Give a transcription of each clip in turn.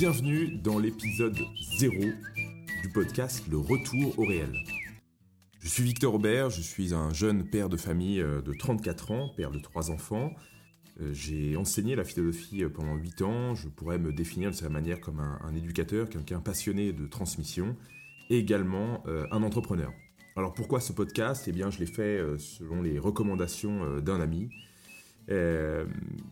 Bienvenue dans l'épisode 0 du podcast Le Retour au réel. Je suis Victor Aubert, je suis un jeune père de famille euh, de 34 ans, père de trois enfants. Euh, j'ai enseigné la philosophie euh, pendant 8 ans, je pourrais me définir de cette manière comme un, éducateur, quelqu'un passionné de transmission, et également un entrepreneur. Alors pourquoi ce podcast? Eh bien je l'ai fait selon les recommandations d'un ami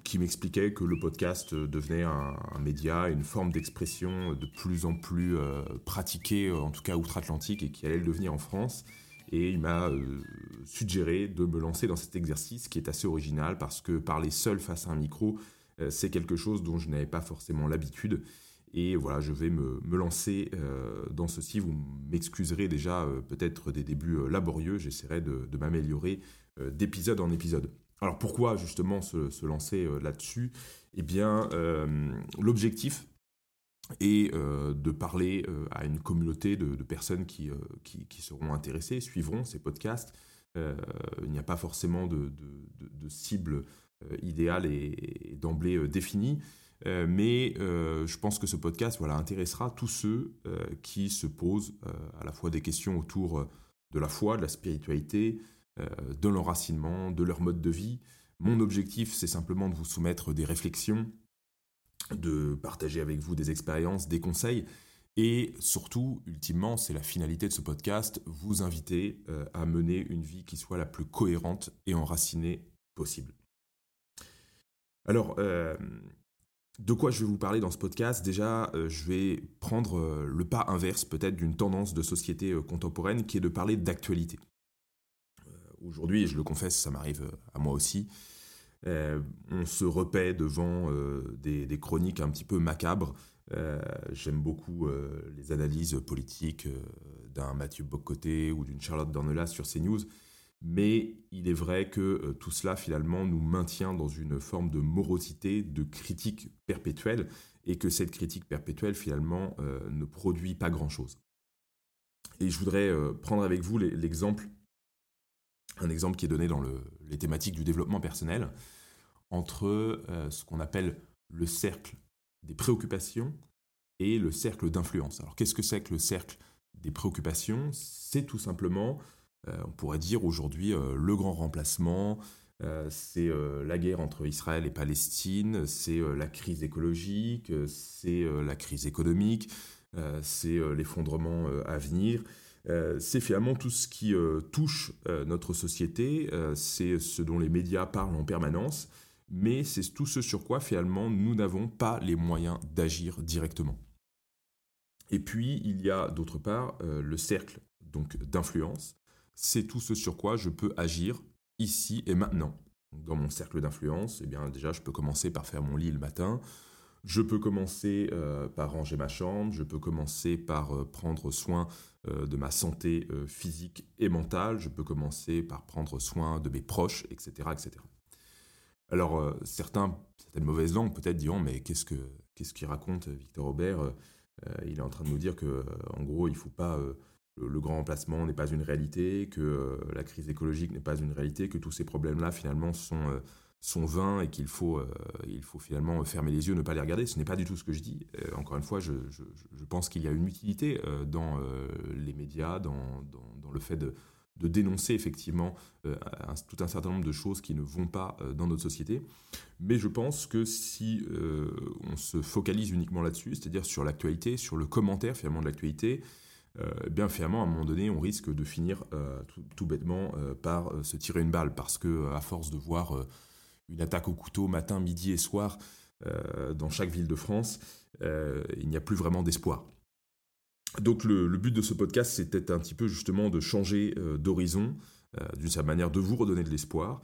qui m'expliquait que le podcast devenait un, média, une forme d'expression de plus en plus euh, pratiquée, en tout cas outre-Atlantique, et qui allait le devenir en France. Et il m'a euh, suggéré de me lancer dans cet exercice qui est assez original parce que parler seul face à un micro, c'est quelque chose dont je n'avais pas forcément l'habitude. Et voilà, je vais me, lancer dans ceci. Vous m'excuserez déjà peut-être des débuts laborieux. J'essaierai de m'améliorer d'épisode en épisode. Alors pourquoi justement se, lancer euh, là-dessus? Eh bien, euh, l'objectif est euh, de parler à une communauté de, personnes qui, seront intéressées, suivront ces podcasts. il n'y a pas forcément de, cible idéale et, d'emblée définie. mais je pense que ce podcast voilà, intéressera tous ceux qui se posent à la fois des questions autour de la foi, de la spiritualité, de l'enracinement, de leur mode de vie. Mon objectif, c'est simplement de vous soumettre des réflexions, de partager avec vous des expériences, des conseils, et surtout, ultimement, c'est la finalité de ce podcast, vous inviter euh, à mener une vie qui soit la plus cohérente et enracinée possible. Alors, euh, de quoi je vais vous parler dans ce podcast? Déjà, je vais prendre le pas inverse peut-être d'une tendance de société contemporaine qui est de parler d'actualité aujourd'hui, et je le confesse, ça m'arrive euh, à moi aussi, euh, on se repaît devant euh, des, chroniques un petit peu macabres. J'aime beaucoup les analyses politiques d'un Mathieu Bocoté ou d'une Charlotte Dornelas sur CNews. Mais il est vrai que tout cela, finalement, nous maintient dans une forme de morosité, de critique perpétuelle, et que cette critique perpétuelle, finalement, ne produit pas grand-chose. Et je voudrais prendre avec vous l'exemple un exemple qui est donné dans les thématiques du développement personnel, entre euh, ce qu'on appelle le cercle des préoccupations et le cercle d'influence. Alors qu'est-ce que c'est que le cercle des préoccupations? C'est tout simplement, euh, on pourrait dire aujourd'hui, euh, le grand remplacement, c'est la guerre entre Israël et Palestine, c'est la crise écologique, c'est la crise économique, c'est l'effondrement à venir. Euh, c'est finalement tout ce qui euh, touche euh, notre société, c'est ce dont les médias parlent en permanence, mais c'est tout ce sur quoi finalement nous n'avons pas les moyens d'agir directement. Et puis il y a d'autre part le cercle donc d'influence, c'est tout ce sur quoi je peux agir ici et maintenant. Dans mon cercle d'influence, eh bien déjà je peux commencer par faire mon lit le matin, je peux commencer par ranger ma chambre, je peux commencer par prendre soin de ma santé physique et mentale, je peux commencer par prendre soin de mes proches, etc. etc. Alors, certains, certaines mauvaises langues peut-être diront, mais qu'est-ce que qu'est-ce qu'il raconte Victor Aubert Il est en train de nous dire que, en gros, il ne faut pas le, grand remplacement n'est pas une réalité, que la crise écologique n'est pas une réalité, que tous ces problèmes-là finalement sont sont vains et qu'il faut, euh, il faut finalement fermer les yeux, ne pas les regarder. Ce n'est pas du tout ce que je dis. Euh, encore une fois, je, pense qu'il y a une utilité euh, dans les médias, dans, le fait de, de dénoncer effectivement tout un certain nombre de choses qui ne vont pas dans notre société. Mais je pense que si on se focalise uniquement là-dessus, c'est-à-dire sur l'actualité, sur le commentaire finalement de l'actualité, eh bien finalement à un moment donné on risque de finir tout, tout, bêtement par se tirer une balle parce que à force de voir une attaque au couteau matin, midi et soir euh, dans chaque ville de France, euh, il n'y a plus vraiment d'espoir. Donc le, but de ce podcast, c'était un petit peu justement de changer euh, d'horizon, d'une certaine manière de vous redonner de l'espoir,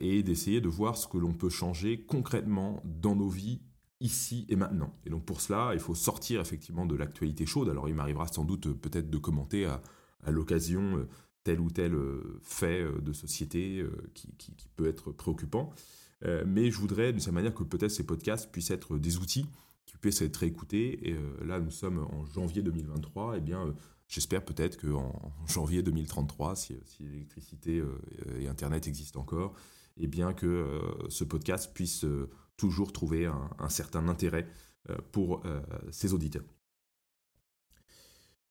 et d'essayer de voir ce que l'on peut changer concrètement dans nos vies ici et maintenant. Et donc pour cela, il faut sortir effectivement de l'actualité chaude. Alors il m'arrivera sans doute peut-être de commenter à, à l'occasion tel ou tel euh, fait euh, de société euh, qui, peut être préoccupant. mais je voudrais, d'une certaine manière, que peut-être ces podcasts puissent être des outils qui puissent être écoutés. Et là, nous sommes en janvier 2023. Et eh bien, j'espère peut-être qu'en janvier 2033, si, l'électricité et Internet existent encore, et eh bien que ce podcast puisse toujours trouver un, certain intérêt pour ses auditeurs.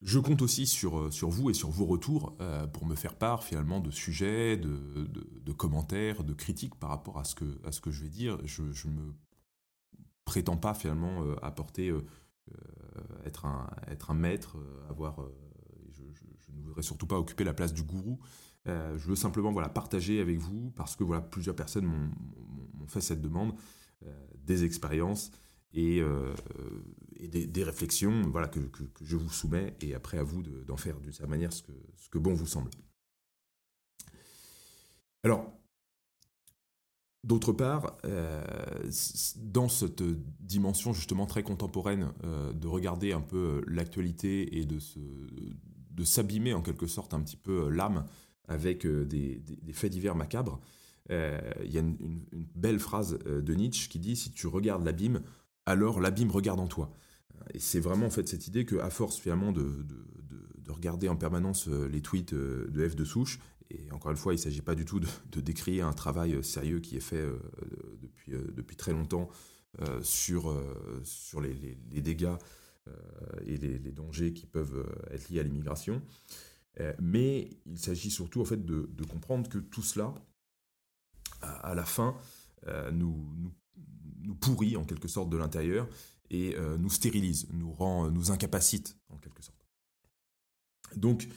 Je compte aussi sur, sur vous et sur vos retours pour me faire part finalement de sujets, de, commentaires, de critiques par rapport à ce que, à ce que je vais dire. Je ne me prétends pas finalement apporter, être, un, être un maître, avoir je ne voudrais surtout pas occuper la place du gourou. Euh, je veux simplement voilà, partager avec vous, parce que voilà, plusieurs personnes m'ont fait cette demande, euh, des expériences et, euh, des, réflexions voilà, que, je vous soumets, et après à vous d'en faire d'une certaine manière ce que, ce que bon vous semble. Alors, D'autre part, dans cette dimension justement très contemporaine de regarder un peu l'actualité et de se, de s'abîmer en quelque sorte un petit peu euh, l'âme avec euh, des, faits divers macabres. Euh, il y a une, belle phrase de Nietzsche qui dit Si tu regardes l'abîme, alors l'abîme regarde en toi. Et c'est vraiment en fait cette idée qu'à force finalement de, de, regarder en permanence les tweets de F de souche, et encore une fois, il ne s'agit pas du tout de, décrire un travail sérieux qui est fait depuis, depuis très longtemps sur, sur les, les dégâts euh, et les, dangers qui peuvent euh, être liés à l'immigration. Euh, mais il s'agit surtout en fait de, comprendre que tout cela, à, la fin, nous, nous, pourrit en quelque sorte de l'intérieur et nous stérilise, nous rend, nous incapacite en quelque sorte. Donc,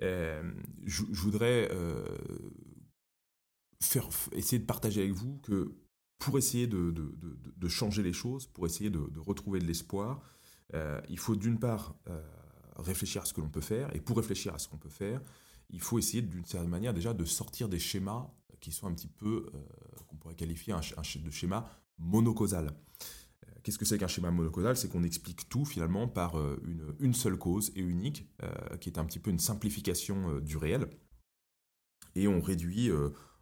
je, voudrais faire, essayer de partager avec vous que pour essayer de, changer les choses, pour essayer de, retrouver de l'espoir, euh, il faut d'une part euh, réfléchir à ce que l'on peut faire, et pour réfléchir à ce qu'on peut faire, il faut essayer d'une certaine manière déjà de sortir des schémas qui sont un petit peu, euh, qu'on pourrait qualifier de schéma monocausal. Qu'est-ce que c'est qu'un schéma monocausal? C'est qu'on explique tout finalement par une, une, seule cause et unique, qui est un petit peu une simplification du réel. Et on réduit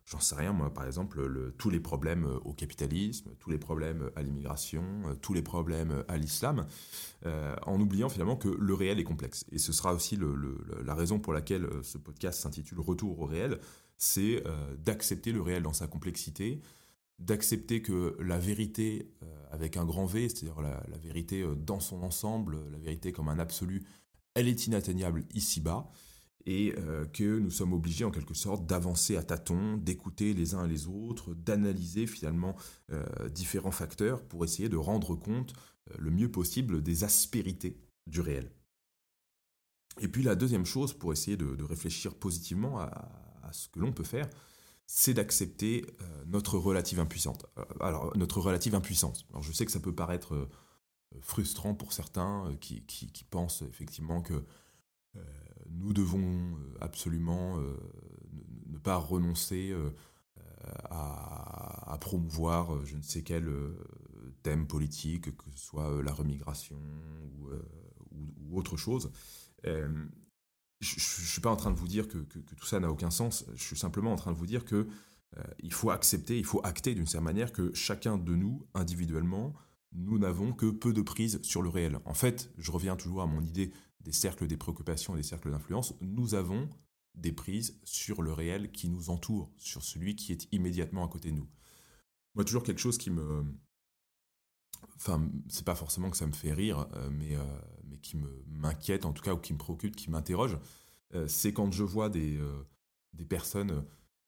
j'en sais rien, moi, par exemple, tous les problèmes euh, au capitalisme, tous les problèmes à l'immigration, euh, tous les problèmes à l'islam, euh, en oubliant finalement que le réel est complexe. Et ce sera aussi la raison pour laquelle ce podcast s'intitule Retour au réel, c'est d'accepter le réel dans sa complexité, d'accepter que la vérité avec un grand V, c'est-à-dire la, vérité dans son ensemble, la vérité comme un absolu, elle est inatteignable ici-bas, et euh, que nous sommes obligés en quelque sorte d'avancer à tâtons, d'écouter les uns et les autres, d'analyser finalement euh, différents facteurs pour essayer de rendre compte euh, le mieux possible des aspérités du réel. Et puis la deuxième chose pour essayer de, réfléchir positivement à, ce que l'on peut faire, c'est d'accepter notre relative impuissance. alors notre relative impuissance. Alors je sais que ça peut paraître frustrant pour certains qui, qui pensent effectivement que nous devons euh, absolument euh, ne, pas renoncer euh, à, promouvoir je ne sais quel thème politique, que ce soit la remigration ou, autre chose. Je ne suis pas en train de vous dire que, tout ça n'a aucun sens, je suis simplement en train de vous dire que il faut accepter, il faut acter d'une certaine manière que chacun de nous, individuellement, nous n'avons que peu de prise sur le réel. En fait, je reviens toujours à mon idée des cercles des préoccupations et des cercles d'influence, nous avons des prises sur le réel qui nous entoure, sur celui qui est immédiatement à côté de nous. Moi, toujours quelque chose qui me... Enfin, c'est pas forcément que ça me fait rire, euh, mais, euh, mais qui m'inquiète en tout cas, ou qui me préoccupe, qui m'interroge, euh, c'est quand je vois des, des personnes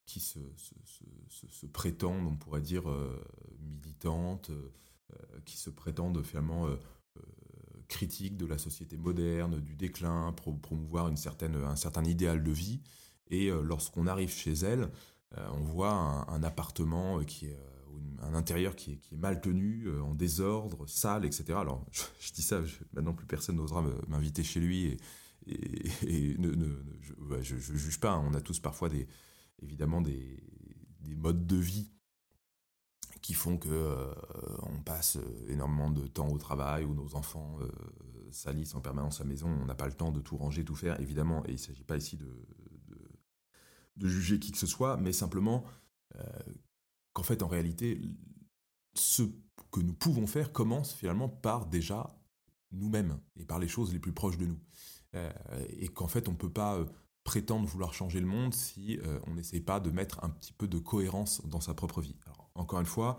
qui se, se, prétendent, on pourrait dire, militantes, qui se prétendent finalement critique de la société moderne, du déclin, pour promouvoir une certaine, un certain idéal de vie. Et euh, lorsqu'on arrive chez elle, euh, on voit un, appartement qui est euh, un intérieur qui est, mal tenu, en désordre, sale, etc. Alors, je, dis ça, maintenant plus personne n'osera m'inviter chez lui et, et, ne, je juge pas. Hein. On a tous parfois évidemment des, des modes de vie qui font que euh, on passe euh, énormément de temps au travail où nos enfants euh, salissent en permanence à la maison, on n'a pas le temps de tout ranger, tout faire, évidemment, et il ne s'agit pas ici de, de, juger qui que ce soit, mais simplement qu'en fait, en réalité, ce que nous pouvons faire commence finalement par déjà nous-mêmes et par les choses les plus proches de nous. et qu'en fait, on ne peut pas prétendre vouloir changer le monde si on n'essaye pas de mettre un petit peu de cohérence dans sa propre vie. Encore une fois,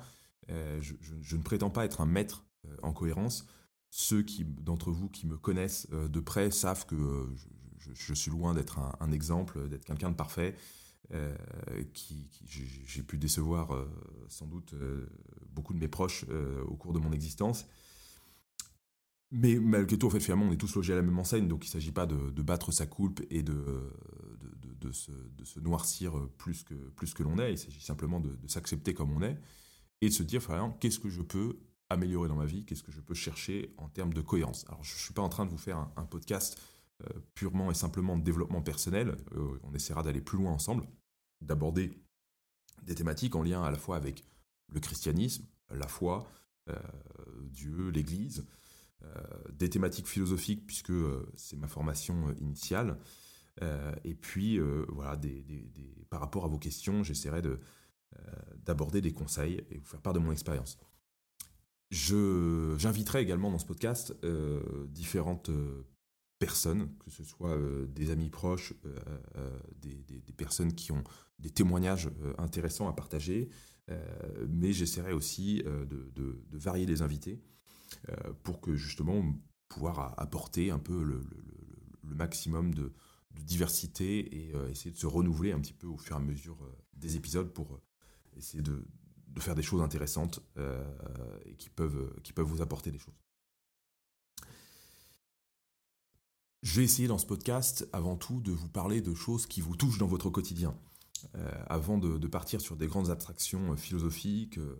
euh, je, ne prétends pas être un maître en cohérence. Ceux d'entre vous qui me connaissent de près savent que je, suis loin d'être un, exemple, d'être quelqu'un de parfait. Qui, j'ai pu décevoir sans doute beaucoup de mes proches au cours de mon existence. Mais malgré tout, en fait, finalement, on est tous logés à la même enseigne, donc il ne s'agit pas de, battre sa coulpe et de, se, noircir plus que, plus que l'on est. Il s'agit simplement de, s'accepter comme on est et de se dire, qu'est-ce que je peux améliorer dans ma vie? Qu'est-ce que je peux chercher en termes de cohérence? Alors, je ne suis pas en train de vous faire un, podcast euh, purement et simplement de développement personnel. Euh, on essaiera d'aller plus loin ensemble, d'aborder des thématiques en lien à la fois avec le christianisme, la foi, euh, Dieu, l'Église, euh, des thématiques philosophiques, puisque euh, c'est ma formation initiale. et puis, voilà, par rapport à vos questions, j'essaierai d'aborder des conseils et vous faire part de mon expérience. J'inviterai également dans ce podcast différentes personnes, que ce soit des amis proches, des, personnes qui ont des témoignages intéressants à partager, mais j'essaierai aussi de, varier les invités euh, pour que justement pouvoir apporter un peu le, maximum de, diversité et euh, essayer de se renouveler un petit peu au fur et à mesure euh, des épisodes pour essayer de, faire des choses intéressantes et qui peuvent, qui peuvent vous apporter des choses. Je vais essayer dans ce podcast avant tout de vous parler de choses qui vous touchent dans votre quotidien. Euh, avant de, partir sur des grandes abstractions euh, philosophiques, euh,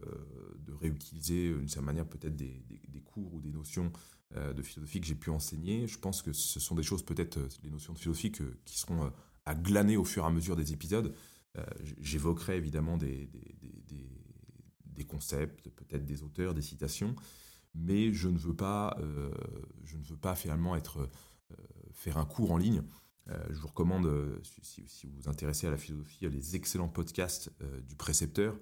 de réutiliser d'une certaine manière peut-être des, cours ou des notions de philosophie que j'ai pu enseigner, je pense que ce sont des choses peut-être, les notions de philosophie qui seront à glaner au fur et à mesure des épisodes. J'évoquerai évidemment des, concepts, peut-être des auteurs, des citations, mais je ne veux pas, je ne veux pas finalement être, faire un cours en ligne. Euh, je vous recommande, euh, si, vous vous intéressez à la philosophie, les excellents podcasts euh, du précepteur,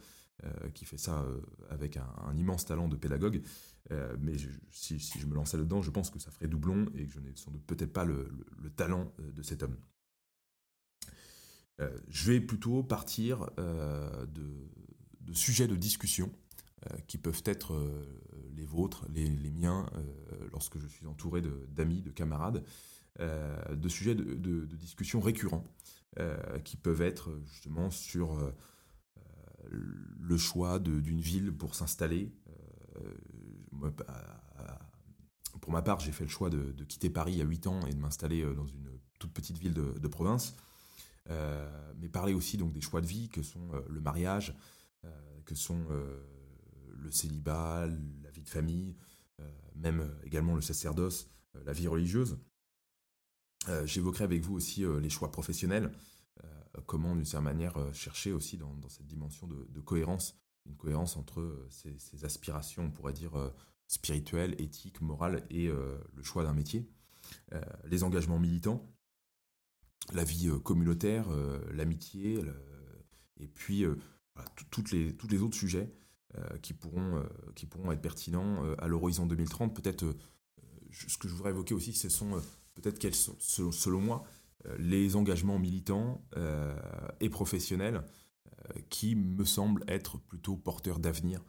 qui fait ça avec un, immense talent de pédagogue. mais si, je me lançais là-dedans, je pense que ça ferait doublon et que je n'ai sans doute peut-être pas le, talent de cet homme. je vais plutôt partir de, sujets de discussion qui peuvent être les vôtres, les, miens, lorsque je suis entouré d'amis, de, camarades, de sujets de, discussion récurrents euh, qui peuvent être justement sur euh, le choix d'une ville pour s'installer. Bah, pour ma part, j'ai fait le choix de, quitter Paris à 8 ans et de m'installer dans une toute petite ville de, province. mais parler aussi donc des choix de vie que sont le mariage, que sont le célibat, la vie de famille, même également le sacerdoce, la vie religieuse. Euh, j'évoquerai avec vous aussi euh, les choix professionnels, euh, comment d'une certaine manière chercher aussi dans, cette dimension de, cohérence, une cohérence entre ces, aspirations, on pourrait dire, spirituelles, éthiques, morales et le choix d'un métier, les engagements militants, la vie communautaire, l'amitié, et puis toutes les, tous les autres sujets qui, pourront, qui pourront être pertinents à l'horizon 2030. Peut-être ce que je voudrais évoquer aussi, ce sont peut-être quels sont, selon, moi, euh, les engagements militants euh, et professionnels euh, qui me semblent être plutôt porteurs d'avenir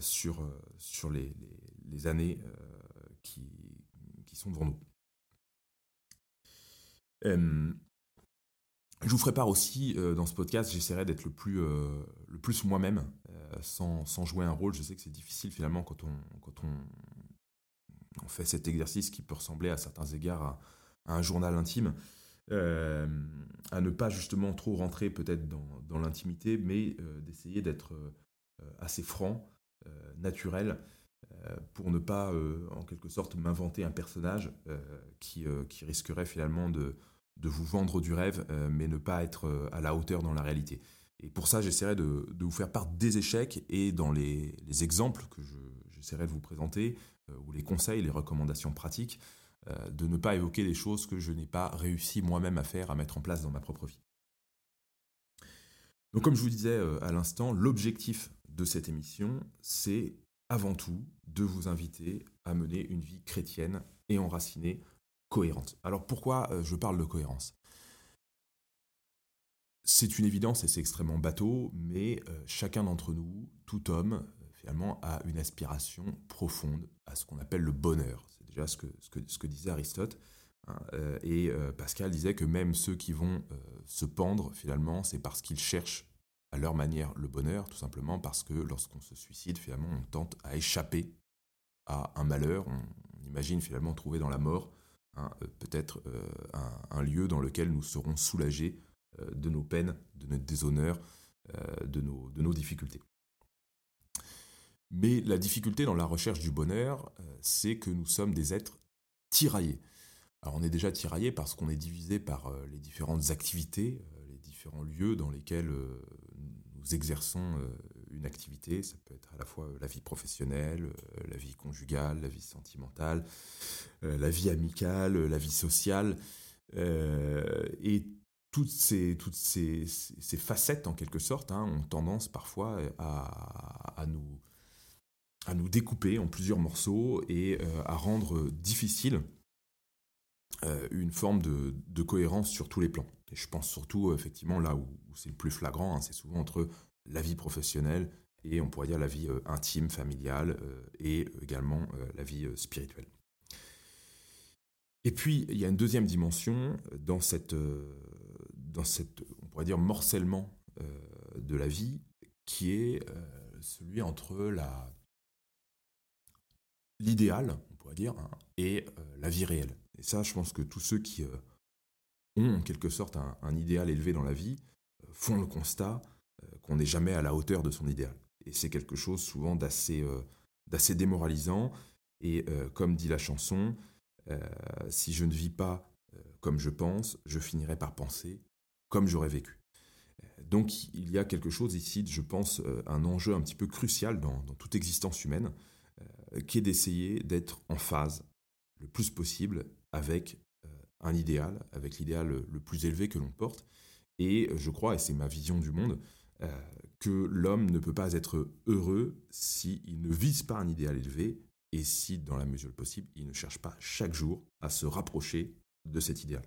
sur, sur les, années qui, qui, sont devant nous. je vous ferai part aussi dans ce podcast, j'essaierai d'être le plus, plus moi-même, sans, sans, jouer un rôle. Je sais que c'est difficile finalement quand on, quand on, on fait cet exercice qui peut ressembler à certains égards à, un journal intime, euh, à ne pas justement trop rentrer peut-être dans, l'intimité, mais euh, d'essayer d'être euh, assez franc, naturel, pour ne pas en quelque sorte m'inventer un personnage qui, qui, risquerait finalement de, de, vous vendre du rêve, mais ne pas être à la hauteur dans la réalité. Et pour ça, j'essaierai de, de, vous faire part des échecs et dans les, les exemples que j'essaierai de vous présenter, euh, ou les conseils, les recommandations pratiques, euh, de ne pas évoquer des choses que je n'ai pas réussi moi-même à faire, à mettre en place dans ma propre vie. Donc comme je vous disais euh, à l'instant, l'objectif de cette émission, c'est avant tout de vous inviter à mener une vie chrétienne et enracinée, cohérente. Alors pourquoi je parle de cohérence? C'est une évidence et c'est extrêmement bateau, mais chacun d'entre nous, tout homme, finalement à une aspiration profonde, à ce qu'on appelle le bonheur. C'est déjà ce que, ce, que, ce que disait Aristote. Hein, et Pascal disait que même ceux qui vont se pendre, finalement, c'est parce qu'ils cherchent à leur manière le bonheur, tout simplement parce que lorsqu'on se suicide, finalement, on tente à échapper à un malheur. On, imagine finalement trouver dans la mort hein, euh, peut-être euh, un, lieu dans lequel nous serons soulagés euh, de nos peines, de notre déshonneur, de, nos, de nos difficultés. Mais la difficulté dans la recherche du bonheur, c'est que nous sommes des êtres tiraillés. Alors on est déjà tiraillés parce qu'on est divisé par les différentes activités, les différents lieux dans lesquels nous exerçons euh, une activité, ça peut être à la fois la vie professionnelle, euh, la vie conjugale, la vie sentimentale, euh, la vie amicale, la vie sociale, et toutes ces, facettes, en quelque sorte, hein, ont tendance parfois à, nous, à nous découper en plusieurs morceaux et à rendre difficile une forme de, cohérence sur tous les plans. Et je pense surtout, effectivement, là où, c'est le plus flagrant, hein, c'est souvent entre la vie professionnelle et on pourrait dire la vie euh, intime, familiale euh, et également euh, la vie spirituelle. Et puis, il y a une deuxième dimension dans cette, dans cette on pourrait dire, morcellement de la vie, qui est celui entre la l'idéal, on pourrait dire, hein, et la vie réelle. Et ça, je pense que tous ceux qui ont en quelque sorte un, idéal élevé dans la vie font le constat qu'on n'est jamais à la hauteur de son idéal. Et c'est quelque chose souvent d'assez euh, démoralisant. Et euh, comme dit la chanson, euh, si je ne vis pas comme je pense, je finirai par penser comme j'aurais vécu. Donc il y a quelque chose ici, je pense, un enjeu un petit peu crucial dans, toute existence humaine, qui est d'essayer d'être en phase le plus possible avec un idéal, avec l'idéal le plus élevé que l'on porte. Et je crois, et c'est ma vision du monde, que l'homme ne peut pas être heureux s'il ne vise pas un idéal élevé et si, dans la mesure possible, il ne cherche pas chaque jour à se rapprocher de cet idéal.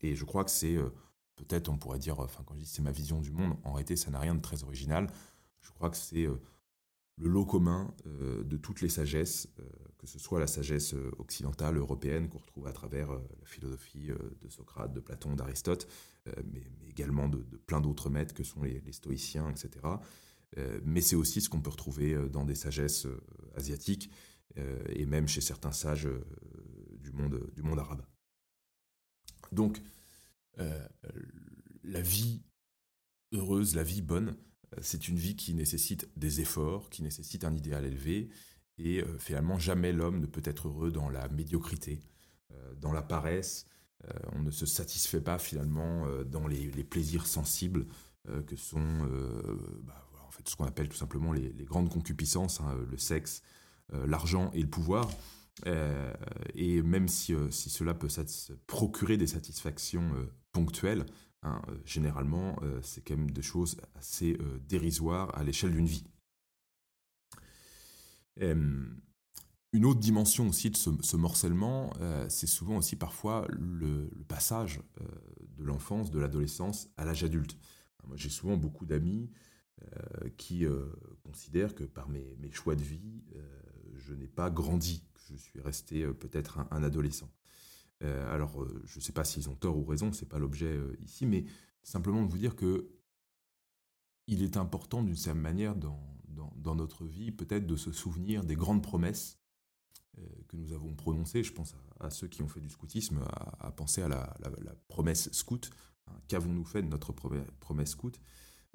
Et je crois que c'est, euh, peut-être on pourrait dire, enfin quand je dis c'est ma vision du monde, en réalité ça n'a rien de très original. Je crois que c'est euh, le lot commun euh, de toutes les sagesses, que ce soit la sagesse occidentale, européenne, qu'on retrouve à travers la philosophie de Socrate, de Platon, d'Aristote, mais, également de, plein d'autres maîtres que sont les, stoïciens, etc. mais c'est aussi ce qu'on peut retrouver dans des sagesses asiatiques et même chez certains sages du, monde, du monde arabe. Donc, la vie heureuse, la vie bonne, c'est une vie qui nécessite des efforts, qui nécessite un idéal élevé, et finalement jamais l'homme ne peut être heureux dans la médiocrité, dans la paresse, euh, on ne se satisfait pas finalement euh, dans les, plaisirs sensibles euh, que sont bah, en fait, ce qu'on appelle tout simplement les, grandes concupiscences, hein, le sexe, l'argent et le pouvoir. et même si, si cela peut procurer des satisfactions ponctuelles, hein, généralement, c'est quand même des choses assez dérisoires à l'échelle d'une vie. Une autre dimension aussi de ce, morcellement, euh, c'est souvent aussi parfois le, passage euh, de l'enfance, de l'adolescence à l'âge adulte. Moi, j'ai souvent beaucoup d'amis euh, qui considèrent que par mes, choix de vie, je n'ai pas grandi, que je suis resté peut-être un, adolescent. Alors, je ne sais pas s'ils ont tort ou raison, ce n'est pas l'objet ici, mais simplement de vous dire que il est important d'une certaine manière dans notre vie peut-être de se souvenir des grandes promesses euh, que nous avons prononcé, je pense à, ceux qui ont fait du scoutisme, à, penser à la, promesse scout. Hein. Qu'avons-nous fait de notre promesse scout?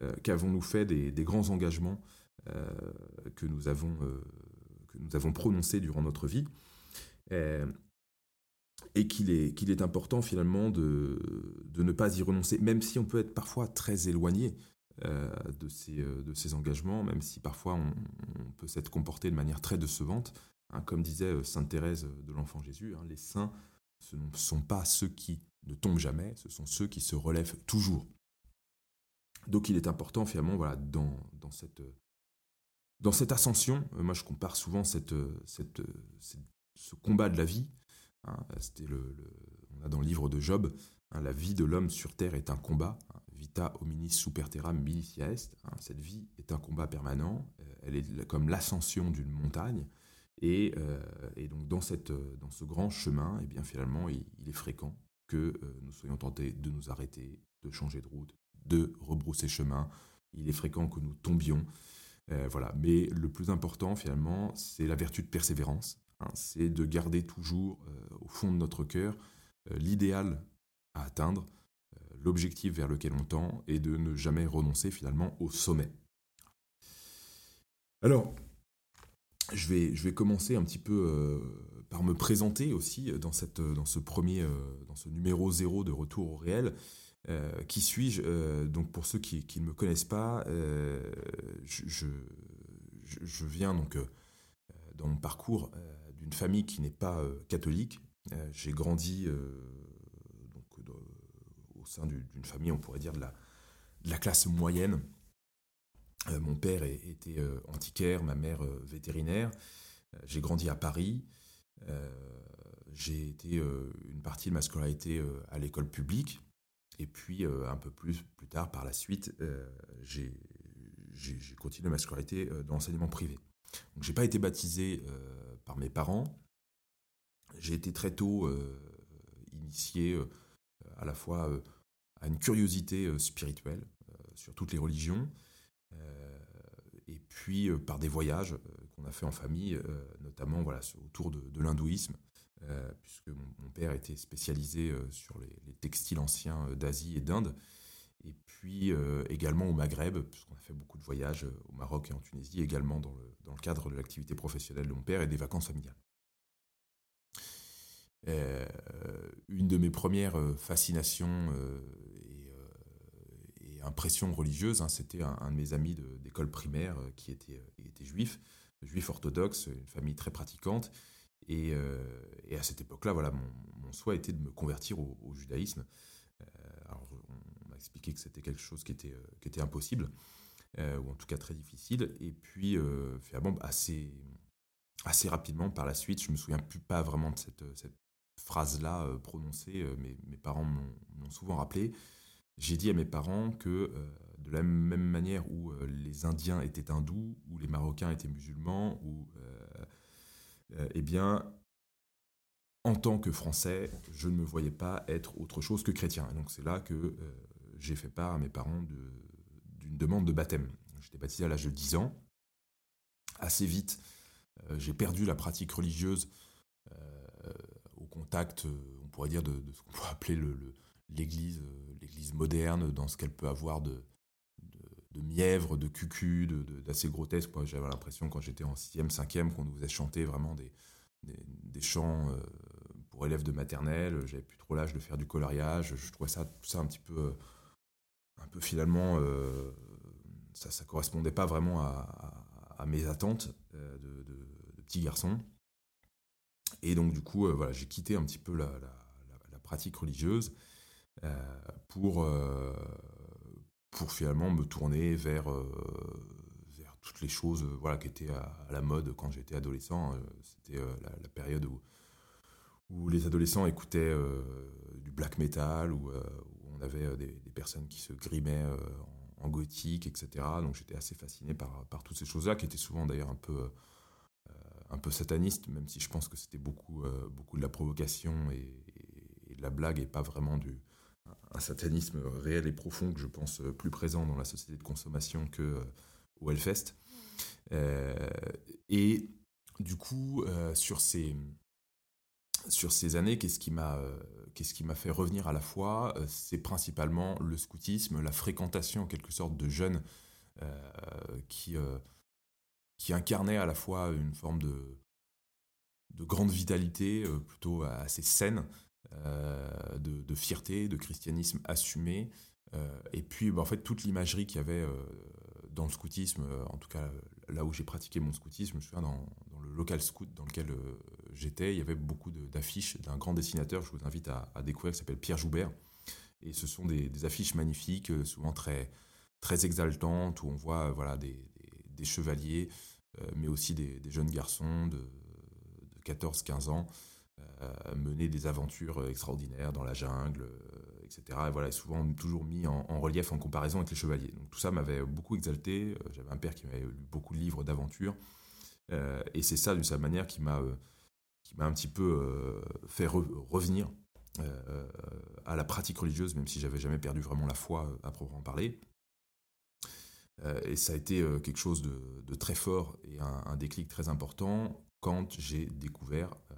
Euh, Qu'avons-nous fait des, grands engagements euh, que, nous avons, que nous avons prononcés durant notre vie? Et qu'il est, important finalement de, ne pas y renoncer, même si on peut être parfois très éloigné de, ces, de ces engagements, même si parfois on, peut s'être comporté de manière très décevante, Hein, comme disait euh, Sainte Thérèse de l'Enfant Jésus, hein, les saints, ce ne sont pas ceux qui ne tombent jamais, ce sont ceux qui se relèvent toujours. Donc il est important finalement voilà, dans, cette, ascension, euh, moi je compare souvent cette, ce combat de la vie, hein, c'était le, on a dans le livre de Job, la vie de l'homme sur terre est un combat, vita hominis super terra militia est. Hein, cette vie est un combat permanent, elle est comme l'ascension d'une montagne. Et, donc dans, cette, dans ce grand chemin, eh bien finalement, il, est fréquent que nous soyons tentés de nous arrêter, de changer de route, de rebrousser chemin. Il est fréquent que nous tombions. voilà. Mais le plus important finalement, c'est la vertu de persévérance. Hein, c'est de garder toujours au fond de notre cœur l'idéal à atteindre, euh, l'objectif vers lequel on tend et de ne jamais renoncer finalement au sommet. Alors, je vais, je vais commencer un petit peu euh, par me présenter aussi dans, cette, dans ce premier, euh, dans ce numéro zéro de Retour au réel. qui suis-je Donc pour ceux qui, ne me connaissent pas, je, je, je, viens donc dans mon parcours d'une famille qui n'est pas catholique. J'ai grandi sein d'une famille, on pourrait dire, de la, la classe moyenne. Euh, mon père était euh, antiquaire, ma mère euh, vétérinaire. j'ai grandi à Paris. j'ai été une partie de ma scolarité à l'école publique. Et puis, un peu plus, plus tard, par la suite, j'ai continué ma scolarité dans l'enseignement privé. Donc, j'ai pas été baptisé par mes parents. J'ai été très tôt initié à la fois à une curiosité euh, spirituelle euh, sur toutes les religions, euh, et puis par des voyages qu'on a fait en famille, notamment voilà, autour de, l'hindouisme, puisque mon, père était spécialisé sur les, textiles anciens d'Asie et d'Inde, et puis également au Maghreb, puisqu'on a fait beaucoup de voyages au Maroc et en Tunisie, également dans le, dans le cadre de l'activité professionnelle de mon père et des vacances familiales. une de mes premières fascinations impression religieuse. Hein. C'était un, de mes amis d'école primaire euh, qui était, euh, était juif, juif orthodoxe, une famille très pratiquante. Et, euh, à cette époque-là, voilà, mon, souhait était de me convertir au, judaïsme. alors, expliqué que c'était quelque chose qui était, qui était impossible, ou en tout cas très difficile. Et puis, finalement, assez, assez rapidement, par la suite, je me souviens plus pas vraiment de cette, cette phrase-là prononcée, mais mes parents m'ont souvent rappelé j'ai dit à mes parents que euh, de la même manière où euh, les Indiens étaient hindous, ou les Marocains étaient musulmans, ou euh, eh bien, en tant que Français, je ne me voyais pas être autre chose que chrétien. Et donc c'est là que j'ai fait part à mes parents d'une demande de baptême. J'étais baptisé à l'âge de 10 ans. Assez vite, j'ai perdu la pratique religieuse au contact, on pourrait dire, de, ce qu'on pourrait appeler l'Église le, moderne, dans ce qu'elle peut avoir de, mièvre, de cucu, d'assez grotesque. J'avais l'impression quand j'étais en 6e, 5e qu'on nous faisait chanter vraiment des, chants euh, pour élèves de maternelle. J'avais plus trop l'âge de faire du coloriage. Je trouvais ça, tout ça un petit peu, finalement, euh, ça, ça correspondait pas vraiment à, mes attentes euh, de, petit garçon. Et donc du coup, voilà, j'ai quitté un petit peu la, pratique religieuse euh, pour, euh, pour finalement me tourner vers, euh, vers toutes les choses voilà, qui étaient à, la mode quand j'étais adolescent. C'était la, période où, où les adolescents écoutaient du black metal, où, on avait des, personnes qui se grimaient en, gothique, etc. Donc j'étais assez fasciné par, par toutes ces choses-là, qui étaient souvent d'ailleurs un peu, un peu satanistes, même si je pense que c'était beaucoup, beaucoup de la provocation et, de la blague et pas vraiment du, un satanisme réel et profond que je pense plus présent dans la société de consommation que euh, Hellfest. Euh, et du coup, euh, sur ces sur ces années, qu'est-ce qui m'a qu'est-ce qui m'a fait revenir à la foi C'est principalement le scoutisme, la fréquentation en quelque sorte de jeunes qui qui incarnaient à la fois une forme de de grande vitalité, plutôt assez saine, euh, de, fierté, de christianisme assumé. Euh, et puis, bah, en fait, toute l'imagerie qu'il y avait euh, dans le scoutisme, en tout cas là où j'ai pratiqué mon scoutisme, je me souviens dans, le local scout dans lequel j'étais, il y avait beaucoup d'affiches d'un grand dessinateur, je vous invite à, découvrir, qui s'appelle Pierre Joubert. Et ce sont des, affiches magnifiques, souvent très, très exaltantes, où on voit voilà, des, chevaliers, mais aussi des, jeunes garçons de, de 14-15 ans, euh, mener des aventures extraordinaires dans la jungle. Euh, etc. Et voilà, souvent toujours mis en, relief en comparaison avec les chevaliers. Donc tout ça m'avait beaucoup exalté. J'avais un père qui m'avait lu beaucoup de livres d'aventure. et c'est ça, d'une certaine manière, qui m'a qui m'a un petit peu fait revenir à la pratique religieuse, même si j'avais jamais perdu vraiment la foi à proprement parler. Euh, et ça a été euh, quelque chose de, très fort et un, déclic très important quand j'ai découvert euh,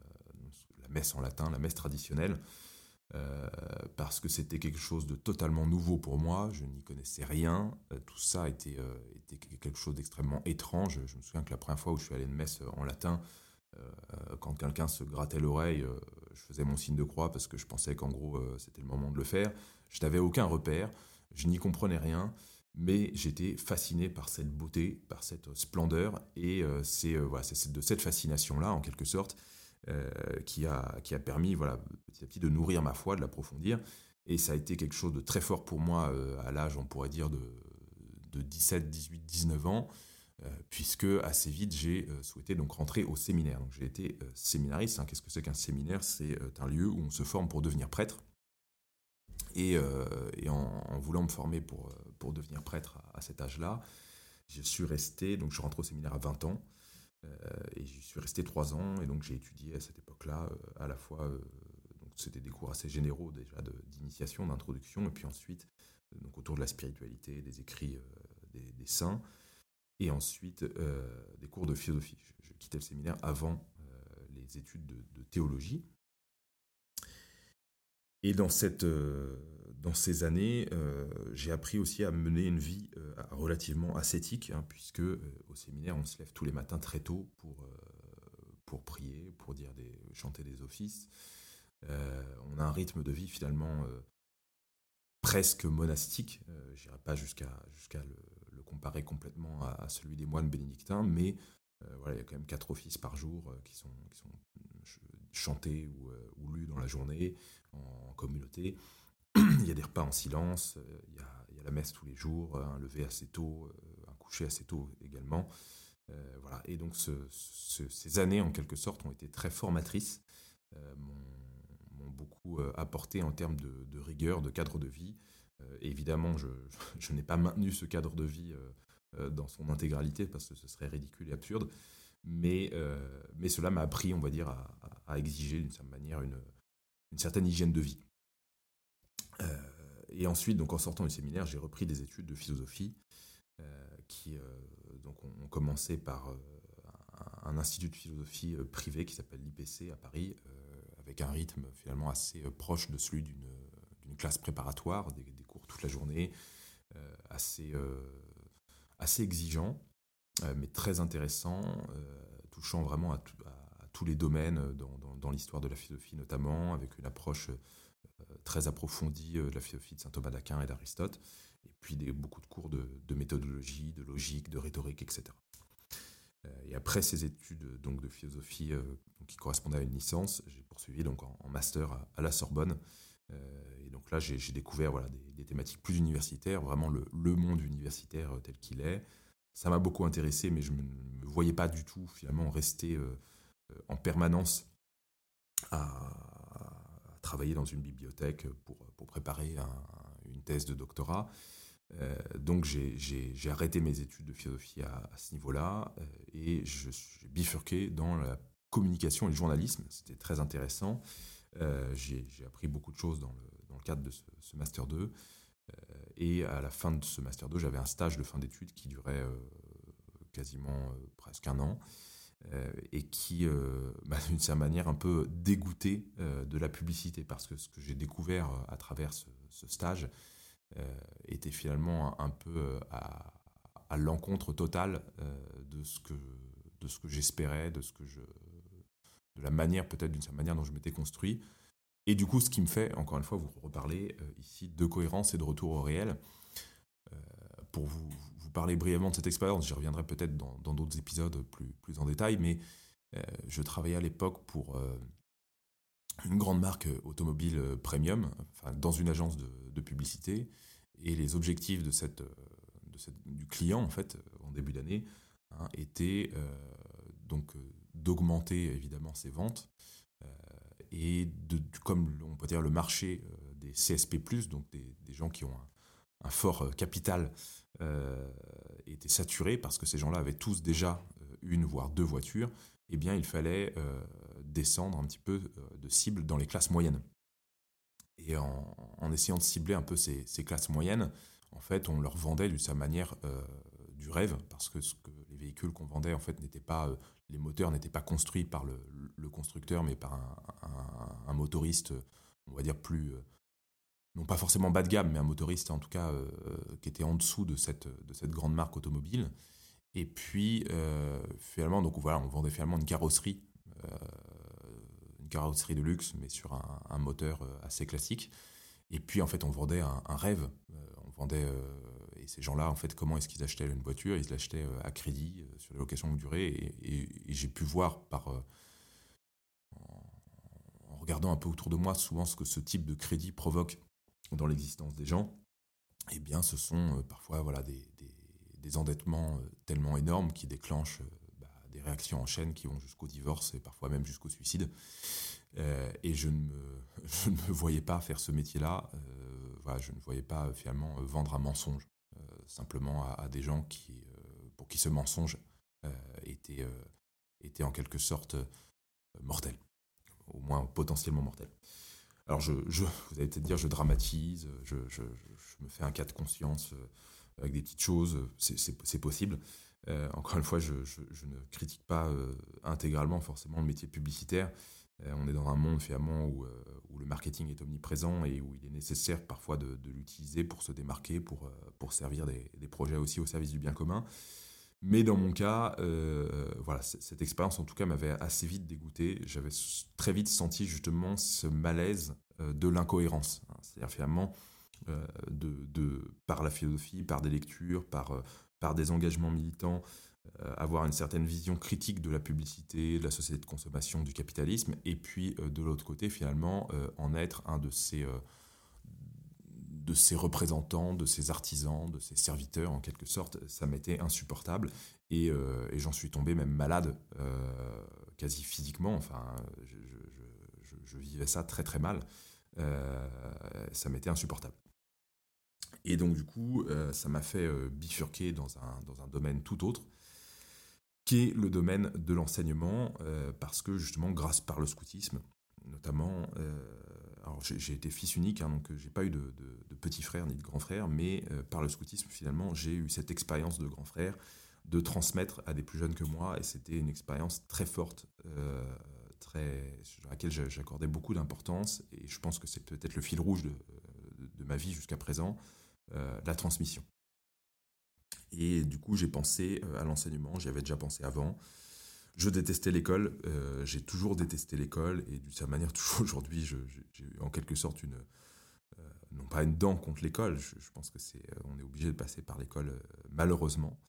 la messe en latin, la messe traditionnelle, parce que c'était quelque chose de totalement nouveau pour moi, je n'y connaissais rien, tout ça était, était quelque chose d'extrêmement étrange. Je me souviens que la première fois où je suis allé une messe en latin, quand quelqu'un se grattait l'oreille, je faisais mon signe de croix parce que je pensais qu'en gros c'était le moment de le faire. Je n'avais aucun repère, je n'y comprenais rien mais j'étais fasciné par cette beauté, par cette splendeur, et euh, c'est euh, de cette fascination-là, en quelque sorte, euh, qui, a, qui a permis voilà, petit à petit de nourrir ma foi, de l'approfondir, et ça a été quelque chose de très fort pour moi à l'âge, on pourrait dire, de, de 17, 18, 19 ans, puisque assez vite j'ai souhaité donc rentrer au séminaire. Donc j'ai été séminariste. Hein. Qu'est-ce que c'est qu'un séminaire? C'est un lieu où on se forme pour devenir prêtre. Et, en, voulant me former pour, pour devenir prêtre à, cet âge-là. Je suis resté, donc je rentre au séminaire à 20 ans, euh, et j'y suis resté 3 ans, et donc j'ai étudié à cette époque-là euh, à la fois, euh, donc c'était des cours assez généraux déjà d'initiation, d'introduction, et puis ensuite donc autour de la spiritualité, des écrits des, saints, et ensuite des cours de philosophie. Je, quittais le séminaire avant les études de, théologie. Et dans cette dans ces années, euh, j'ai appris aussi à mener une vie euh, relativement ascétique, hein, puisque euh, au séminaire, on se lève tous les matins très tôt pour, pour prier, pour dire des, chanter des offices. on a un rythme de vie finalement presque monastique. Je n'irai pas jusqu'à jusqu'à le, comparer complètement à, celui des moines bénédictins, mais voilà, il y a quand même quatre offices par jour qui sont, qui sont chantés ou, ou, lus dans la journée en communauté. il y a des repas en silence, euh, il y a, la messe tous les jours, un lever assez tôt, euh, un coucher assez tôt également. Euh, voilà. Et donc ces années, en quelque sorte, ont été très formatrices, m'ont beaucoup apporté en termes de, rigueur, de cadre de vie. Évidemment, je, n'ai pas maintenu ce cadre de vie dans son intégralité parce que ce serait ridicule et absurde. Mais, cela m'a appris, on va dire, à, exiger d'une certaine manière une, certaine hygiène de vie. Euh, et ensuite, donc en sortant du séminaire, j'ai repris des études de philosophie euh, qui euh, donc ont, commencé par un, institut de philosophie privé qui s'appelle l'IPC à Paris, avec un rythme finalement assez proche de celui d'une classe préparatoire, toute la journée, assez, assez exigeant, mais très intéressant, touchant vraiment à, tous les domaines dans, l'histoire de la philosophie notamment, avec une approche très approfondie euh, de la philosophie de saint Thomas d'Aquin et d'Aristote, et puis beaucoup de cours de, méthodologie, de logique, de rhétorique, etc. Euh, et après ces études donc de philosophie euh, qui correspondaient à une licence, j'ai poursuivi donc en, master à, la Sorbonne. Et donc là, j'ai découvert voilà, des, thématiques plus universitaires, vraiment le, monde universitaire tel qu'il est. Ça m'a beaucoup intéressé, mais je ne me, voyais pas du tout finalement rester en permanence à, travailler dans une bibliothèque pour, préparer une thèse de doctorat. Euh, donc j'ai arrêté mes études de philosophie à, ce niveau-là euh, et je suis bifurqué dans la communication et le journalisme. C'était très intéressant. Euh, j'ai appris beaucoup de choses dans le, cadre de ce, Master 2. et à la fin de ce Master 2, j'avais un stage de fin d'études qui durait quasiment presque un an. Euh, et qui euh, d'une certaine manière un peu dégoûté euh, de la publicité parce que ce que j'ai découvert à travers ce, stage était finalement un, peu à, l'encontre totale de ce que j'espérais, de ce que je de la manière peut-être d'une certaine manière dont je m'étais construit. Et du coup, ce qui me fait, encore une fois, vous reparler ici de cohérence et de retour au réel. pour vous, parler brièvement de cette expérience. J'y reviendrai peut-être dans d'autres épisodes plus, plus en détail, mais euh, je travaillais à l'époque pour euh, une grande marque automobile euh, premium, enfin, dans une agence de, publicité, et les objectifs de cette, de cette, du client, en fait, en début d'année, hein, étaient donc d'augmenter évidemment ses ventes, et de, comme on peut dire le marché des CSP+, donc des, gens qui ont un, fort capital, étaient saturés parce que ces gens-là avaient tous déjà une voire deux voitures, eh bien il fallait descendre un petit peu de cible dans les classes moyennes. Et en, essayant de cibler un peu ces, classes moyennes, en fait, on leur vendait d'une certaine manière du rêve, parce que, ce que les véhicules qu'on vendait, en fait, n'étaient pas, les moteurs n'étaient pas construits par le, constructeur, mais par un, motoriste, on va dire plus, non pas forcément bas de gamme, mais un motoriste en tout cas qui était en dessous de cette, de cette grande marque automobile. Et puis, finalement, donc voilà, on vendait finalement une carrosserie carrosserie de luxe, mais sur un, moteur euh, assez classique. Et puis, en fait, on vendait un, rêve. Euh, on vendait. Euh, ces gens-là, en fait, comment est-ce qu'ils achetaient une voiture? Ils l'achetaient à crédit, sur des locations longue durée. Et, j'ai pu voir par. en regardant un peu autour de moi, souvent ce que ce type de crédit provoque dans l'existence des gens, eh bien, ce sont parfois voilà, des, endettements tellement énormes qui déclenchent des réactions en chaîne qui vont jusqu'au divorce et parfois même jusqu'au suicide. Euh, et je ne, me, voyais pas faire ce métier-là. Euh, voilà, je ne voyais pas finalement vendre un mensonge euh, simplement à, des gens qui, pour qui ce mensonge était, était en quelque sorte mortel, au moins potentiellement mortel. Alors, je, vous allez peut-être dire, je dramatise, je, me fais un cas de conscience avec des petites choses, c'est possible. Euh, encore une fois, je, ne critique pas euh, intégralement forcément le métier publicitaire. Euh, on est dans un monde finalement où, le marketing est omniprésent et où il est nécessaire parfois de, l'utiliser pour se démarquer, pour, pour servir des, projets aussi au service du bien commun. Mais dans mon cas, voilà, cette expérience en tout cas m'avait assez vite dégoûté. J'avais très vite senti justement ce malaise de l'incohérence. Hein. C'est-à-dire finalement, par la philosophie, par des lectures, par des engagements militants, euh, avoir une certaine vision critique de la publicité, de la société de consommation, du capitalisme, et puis euh, de l'autre côté, finalement, euh, en être un de ces, représentants, de ces artisans, de ces serviteurs, en quelque sorte, ça m'était insupportable, et, j'en suis tombé même malade, quasi physiquement, enfin, je, vivais ça très très mal, ça m'était insupportable. Et donc, du coup, euh, ça m'a fait euh, bifurquer dans un domaine tout autre, qui est le domaine de l'enseignement, euh, parce que justement, grâce par le scoutisme, notamment, alors j'ai été fils unique, hein, donc j'ai pas eu de, petit frère ni de grand frère, mais par le scoutisme, finalement, j'ai eu cette expérience de grand frère, de transmettre à des plus jeunes que moi, et c'était une expérience très forte, très, à laquelle j'accordais beaucoup d'importance, et je pense que c'est peut-être le fil rouge de, ma vie jusqu'à présent, euh, la transmission. Et du coup, j'ai pensé euh, à l'enseignement, j'y avais déjà pensé avant. Je détestais l'école, euh, j'ai toujours détesté l'école, et de cette manière, toujours aujourd'hui, j'ai en quelque sorte une, non pas une dent contre l'école, je, pense que c'est, on est obligé de passer par l'école malheureusement.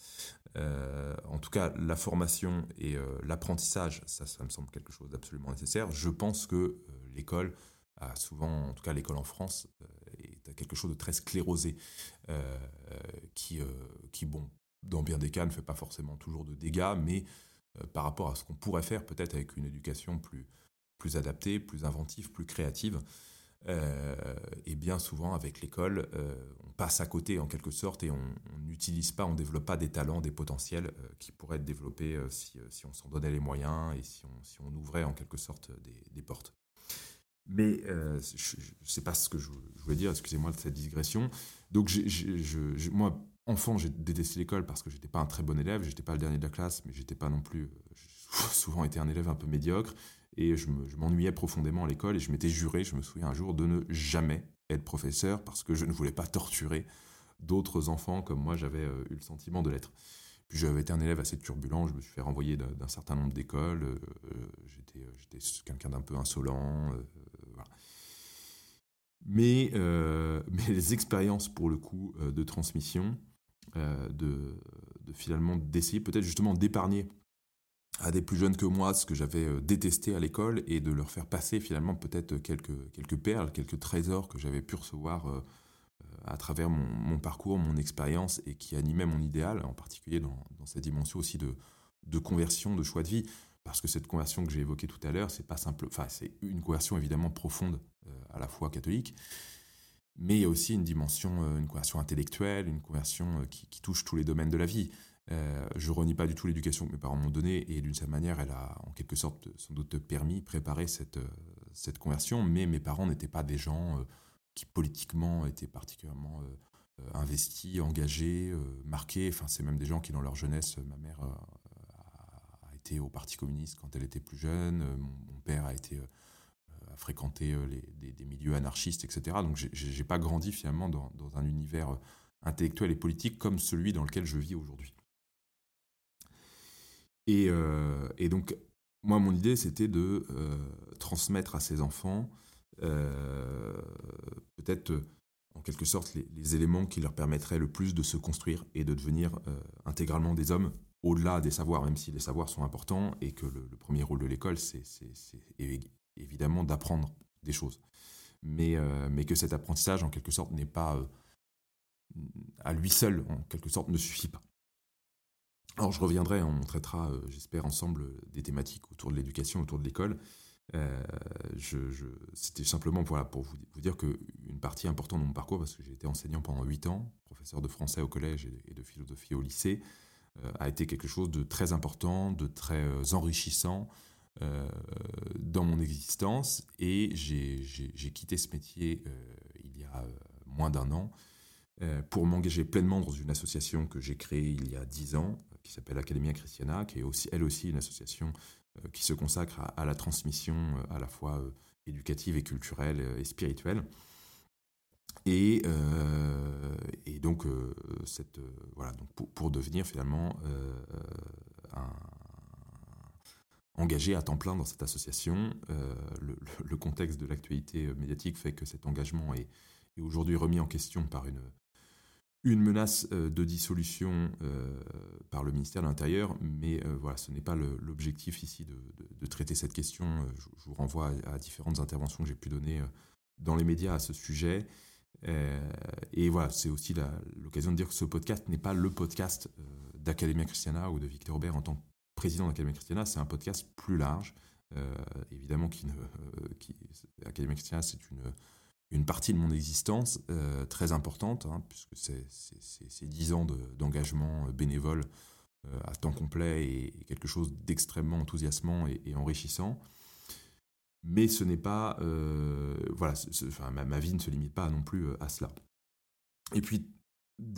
en tout cas, la formation et l'apprentissage, ça, ça me semble quelque chose d'absolument nécessaire. Je pense que l'école a souvent, en tout cas l'école en France, quelque chose de très sclérosé, euh, qui, euh, qui, bon, dans bien des cas, ne fait pas forcément toujours de dégâts, mais euh, par rapport à ce qu'on pourrait faire peut-être avec une éducation plus, plus adaptée, plus inventive, plus créative, et bien souvent avec l'école, on passe à côté en quelque sorte et on n'utilise pas, on ne développe pas des talents, des potentiels qui pourraient être développés si, si on s'en donnait les moyens et si on, si on ouvrait en quelque sorte des, des portes. Mais euh, je ne sais pas ce que je, voulais dire, excusez-moi de cette digression. Donc, moi, enfant, j'ai détesté l'école parce que j'étais pas un très bon élève, j'étais pas le dernier de la classe, mais j'étais pas non plus. J'ai souvent été un élève un peu médiocre et je m'ennuyais profondément à l'école et je m'étais juré, je me souviens un jour, de ne jamais être professeur parce que je ne voulais pas torturer d'autres enfants comme moi j'avais euh, eu le sentiment de l'être. Puis j'avais été un élève assez turbulent, je me suis fait renvoyer d'un certain nombre d'écoles, euh, j'étais quelqu'un d'un peu insolent, mais, euh, les expériences, pour le coup, euh, de transmission, euh, de, finalement d'essayer peut-être justement d'épargner à des plus jeunes que moi ce que j'avais détesté à l'école et de leur faire passer finalement peut-être quelques perles, quelques trésors que j'avais pu recevoir à travers mon, parcours, mon expérience et qui animaient mon idéal, en particulier dans, cette dimension aussi de, conversion, de choix de vie parce que cette conversion que j'ai évoquée tout à l'heure, c'est pas simple, enfin c'est une conversion évidemment profonde, euh, à la foi catholique, mais il y a aussi une dimension, une conversion intellectuelle, une conversion qui, touche tous les domaines de la vie. Euh, je renie pas du tout l'éducation que mes parents m'ont donnée et d'une certaine manière, elle a en quelque sorte sans doute permis, préparer cette, cette conversion, mais mes parents n'étaient pas des gens qui politiquement étaient particulièrement investis, engagés, marqués. Enfin, c'est même des gens qui, dans leur jeunesse, ma mère été au Parti communiste quand elle était plus jeune. Euh, mon, père a été euh, a euh, des, milieux anarchistes, etc. Donc j'ai pas grandi finalement dans, un univers intellectuel et politique comme celui dans lequel je vis aujourd'hui. Et, donc moi mon idée c'était de transmettre à ces enfants peut-être en quelque sorte les, éléments qui leur permettraient le plus de se construire et de devenir intégralement des hommes au-delà des savoirs, même si les savoirs sont importants et que le, premier rôle de l'école, c'est évidemment d'apprendre des choses. Mais, euh, que cet apprentissage, en quelque sorte, n'est pas euh, à lui seul, en quelque sorte, ne suffit pas. Alors je reviendrai, on traitera, euh, j'espère, ensemble des thématiques autour de l'éducation, autour de l'école. C'était simplement pour, pour vous, vous dire qu'une partie importante de mon parcours, parce que j'ai été enseignant pendant 8 ans, professeur de français au collège et de philosophie au lycée, euh, a été quelque chose de très important, de très euh, enrichissant euh, dans mon existence. Et j'ai quitté ce métier il y a moins d'un an pour m'engager pleinement dans une association que j'ai créée il y a dix ans, qui s'appelle Academia Christiana, qui est aussi, elle aussi une association qui se consacre à, la transmission à la fois éducative et culturelle et spirituelle. Et, euh, donc, euh, euh, voilà, donc pour, devenir finalement un, engagé à temps plein dans cette association. Le, contexte de l'actualité médiatique fait que cet engagement est aujourd'hui remis en question par une, une menace de dissolution par le ministère de l'Intérieur, mais voilà, ce n'est pas l'objectif ici de, traiter cette question. Je, vous renvoie à, différentes interventions que j'ai pu donner dans les médias à ce sujet. Euh, et voilà, c'est aussi l'occasion de dire que ce podcast n'est pas le podcast euh, d'Academia Christiana ou de Victor Aubert en tant que président d'Academia Christiana, c'est un podcast plus large. Euh, évidemment, qui ne, Christiana, c'est une, une partie de mon existence très importante, hein, puisque c'est dix ans d'engagement bénévole à temps complet et, quelque chose d'extrêmement enthousiasmant et, enrichissant. Mais ce n'est pas euh, voilà enfin, ma, vie ne se limite pas non plus euh, à cela. Et puis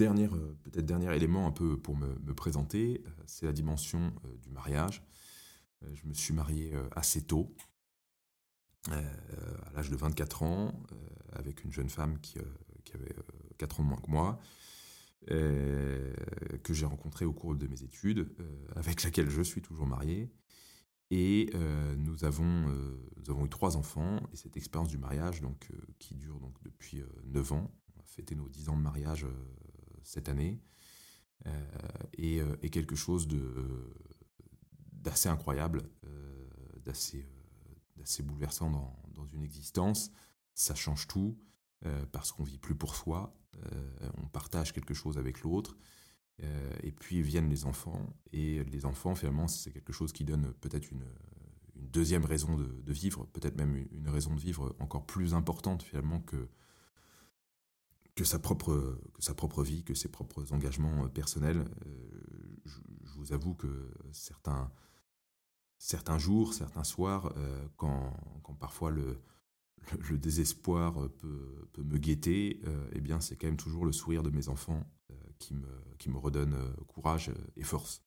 euh, peut-être dernier élément un peu pour me, présenter c'est la dimension du mariage. Je me suis marié assez tôt à l'âge de 24 ans avec une jeune femme qui, avait 4 ans de moins que moi que j'ai rencontrée au cours de mes études avec laquelle je suis toujours marié. Et euh, nous, avons, euh, eu trois enfants, et cette expérience du mariage, donc, euh, qui dure donc, depuis neuf ans, on va fêter nos dix ans de mariage cette année, est, quelque chose d'assez incroyable, d'assez bouleversant dans, dans, une existence. Ça change tout, parce qu'on vit plus pour soi, on partage quelque chose avec l'autre, euh, et puis viennent les enfants. Et les enfants, finalement, c'est quelque chose qui donne peut-être une, une, deuxième raison de, vivre, peut-être même une, raison de vivre encore plus importante, finalement, que, que, sa propre, que sa propre vie, que ses propres engagements euh, personnels. Euh, je, vous avoue que certains, certains jours, certains soirs, quand, quand, parfois le, le, désespoir peut, peut, me guetter, eh bien, c'est quand même toujours le sourire de mes enfants qui me, qui me redonne euh, courage euh, et force.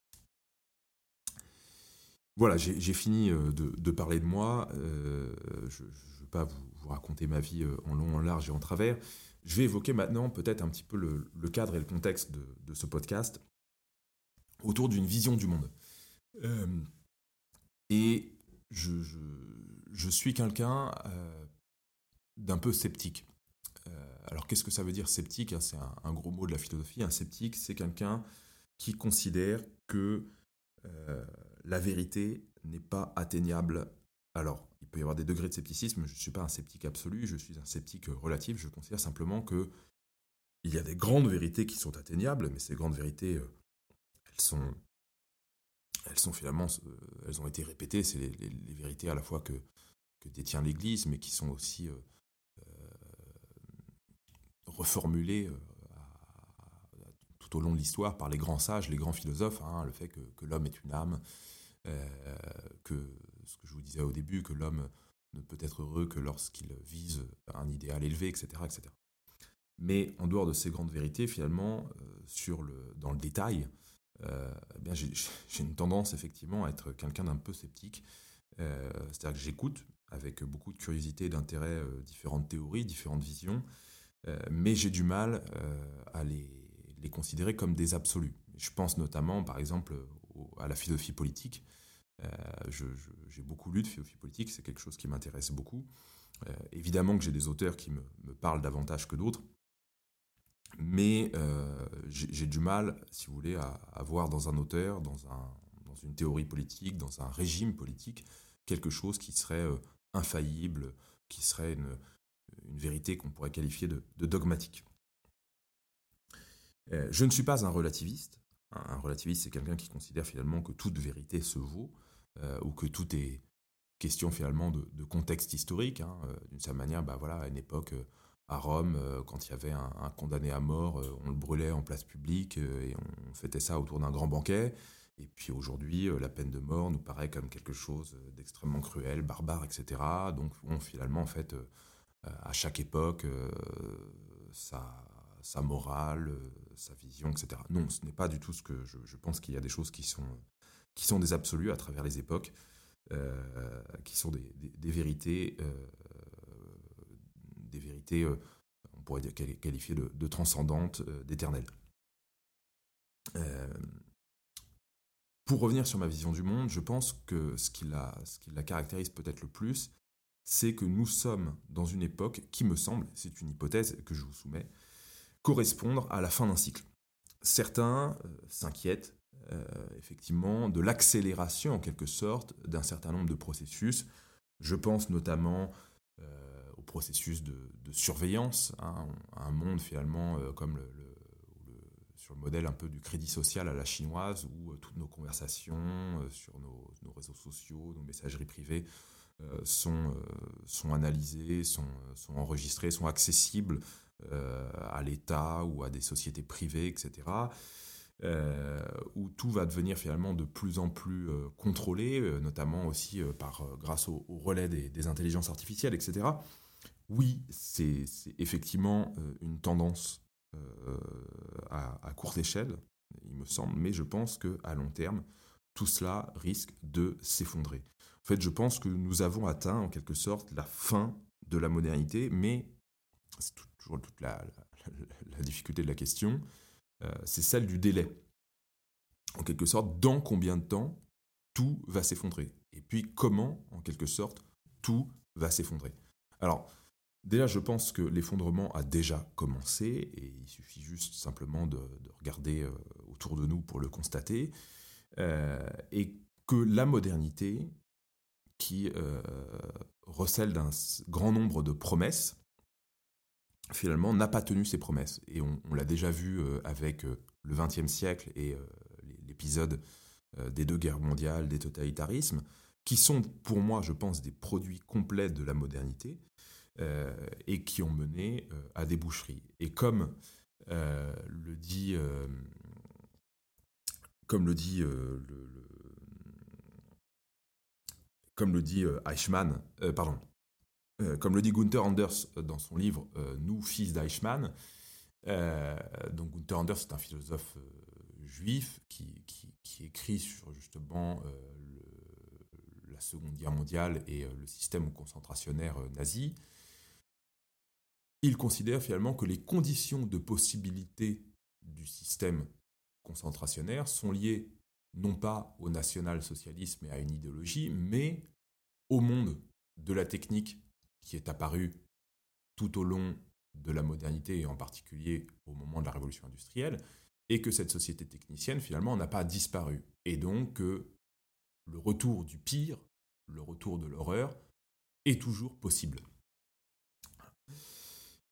Voilà, j'ai fini euh, de, parler de moi. je ne vais pas vous, raconter ma vie en long, en large et en travers. Je vais évoquer maintenant peut-être un petit peu le, cadre et le contexte de, ce podcast autour d'une vision du monde. Et je, suis quelqu'un d'un peu sceptique alors qu'est-ce que ça veut dire sceptique? Hein, C'est un, gros mot de la philosophie. Un sceptique, c'est quelqu'un qui considère que euh, la vérité n'est pas atteignable. Alors, il peut y avoir des degrés de scepticisme. Je ne suis pas un sceptique absolu, je suis un sceptique relatif. Je considère simplement que il y a des grandes vérités qui sont atteignables, mais ces grandes vérités, euh, elles sont, elles sont finalement, euh, elles ont été répétées. C'est les, vérités à la fois que, détient l'Église, mais qui sont aussi reformulé tout au long de l'histoire par les grands sages, les grands philosophes, hein, le fait que, l'homme est une âme, que ce que je vous disais au début, que l'homme ne peut être heureux que lorsqu'il vise un idéal élevé, etc., etc. Mais en dehors de ces grandes vérités, finalement, dans le détail, euh, eh j'ai une tendance effectivement à être quelqu'un d'un peu sceptique. Euh, c'est-à-dire que j'écoute avec beaucoup de curiosité et d'intérêt euh, différentes théories, différentes visions, mais j'ai du mal à les, considérer comme des absolus. Je pense notamment, par exemple, à la philosophie politique. j'ai beaucoup lu de philosophie politique, c'est quelque chose qui m'intéresse beaucoup. évidemment que j'ai des auteurs qui me parlent davantage que d'autres, mais euh, j'ai du mal, si vous voulez, à, voir dans un auteur, dans, un, dans, une théorie politique, dans un régime politique, quelque chose qui serait euh, infaillible, qui serait une, vérité qu'on pourrait qualifier de, dogmatique. Euh, je ne suis pas un relativiste. Un relativiste, c'est quelqu'un qui considère finalement que toute vérité se vaut, ou que tout est question finalement de, de contexte historique. Hein. D'une certaine manière, bah voilà, à une époque à Rome, euh, quand il y avait un, condamné à mort, euh, on le brûlait en place publique euh, et on fêtait ça autour d'un grand banquet. Et puis aujourd'hui, la peine de mort nous paraît comme quelque chose d'extrêmement cruel, barbare, etc. Donc on, finalement, en fait, à chaque époque, sa, morale, sa vision, etc. Non, ce n'est pas du tout ce que je, pense qu'il y a des choses qui sont, qui sont des absolus à travers les époques, qui sont des vérités des vérités, euh, on pourrait qualifier de, de transcendantes, euh, d'éternelles. Euh, pour revenir sur ma vision du monde, je pense que ce qui la, ce qui la caractérise peut-être le plus, c'est que nous sommes dans une époque qui me semble, c'est une hypothèse que je vous soumets, correspondre à la fin d'un cycle. Certains s'inquiètent effectivement de l'accélération en quelque sorte d'un certain nombre de processus. Je pense notamment processus de, surveillance, hein, un monde finalement euh, comme le, sur le modèle un peu du crédit social à la chinoise, où euh, toutes nos conversations euh, sur nos, réseaux sociaux, nos messageries privées sont, sont analysées, sont, sont enregistrées, sont accessibles à l'État ou à des sociétés privées, etc. où tout va devenir finalement de plus en plus contrôlé, notamment aussi par, grâce au, relais des, des, intelligences artificielles, etc oui, c'est effectivement euh, une tendance euh, à, courte échelle, il me semble, mais je pense qu'à long terme, tout cela risque de s'effondrer. En fait, je pense que nous avons atteint en quelque sorte la fin de la modernité, mais c'est toujours toute la, difficulté de la question, euh, c'est celle du délai. En quelque sorte, dans combien de temps tout va s'effondrer? Et puis comment, en quelque sorte, tout va s'effondrer? Alors, Déjà, je pense que l'effondrement a déjà commencé et il suffit juste simplement de, regarder euh, autour de nous pour le constater. Euh, et que la modernité, qui euh, recèle d'un grand nombre de promesses, finalement n'a pas tenu ses promesses. Et on, l'a déjà vu avec le XXe siècle et l'épisode des deux guerres mondiales, des totalitarismes, qui sont pour moi, je pense, des produits complets de la modernité. Euh, et qui ont mené euh, à des boucheries. Et comme euh, le dit, comme le dit comme le dit Eichmann, pardon, comme le dit Gunther Anders dans son livre Nous, fils d'Eichmann, donc Gunther Anders est un philosophe juif qui, qui, écrit sur justement la Seconde Guerre mondiale et le système concentrationnaire nazi. Il considère finalement que les conditions de possibilité du système concentrationnaire sont liées non pas au national-socialisme et à une idéologie, mais au monde de la technique qui est apparu tout au long de la modernité et en particulier au moment de la révolution industrielle, et que cette société technicienne finalement n'a pas disparu. Et donc que le retour du pire, le retour de l'horreur, est toujours possible.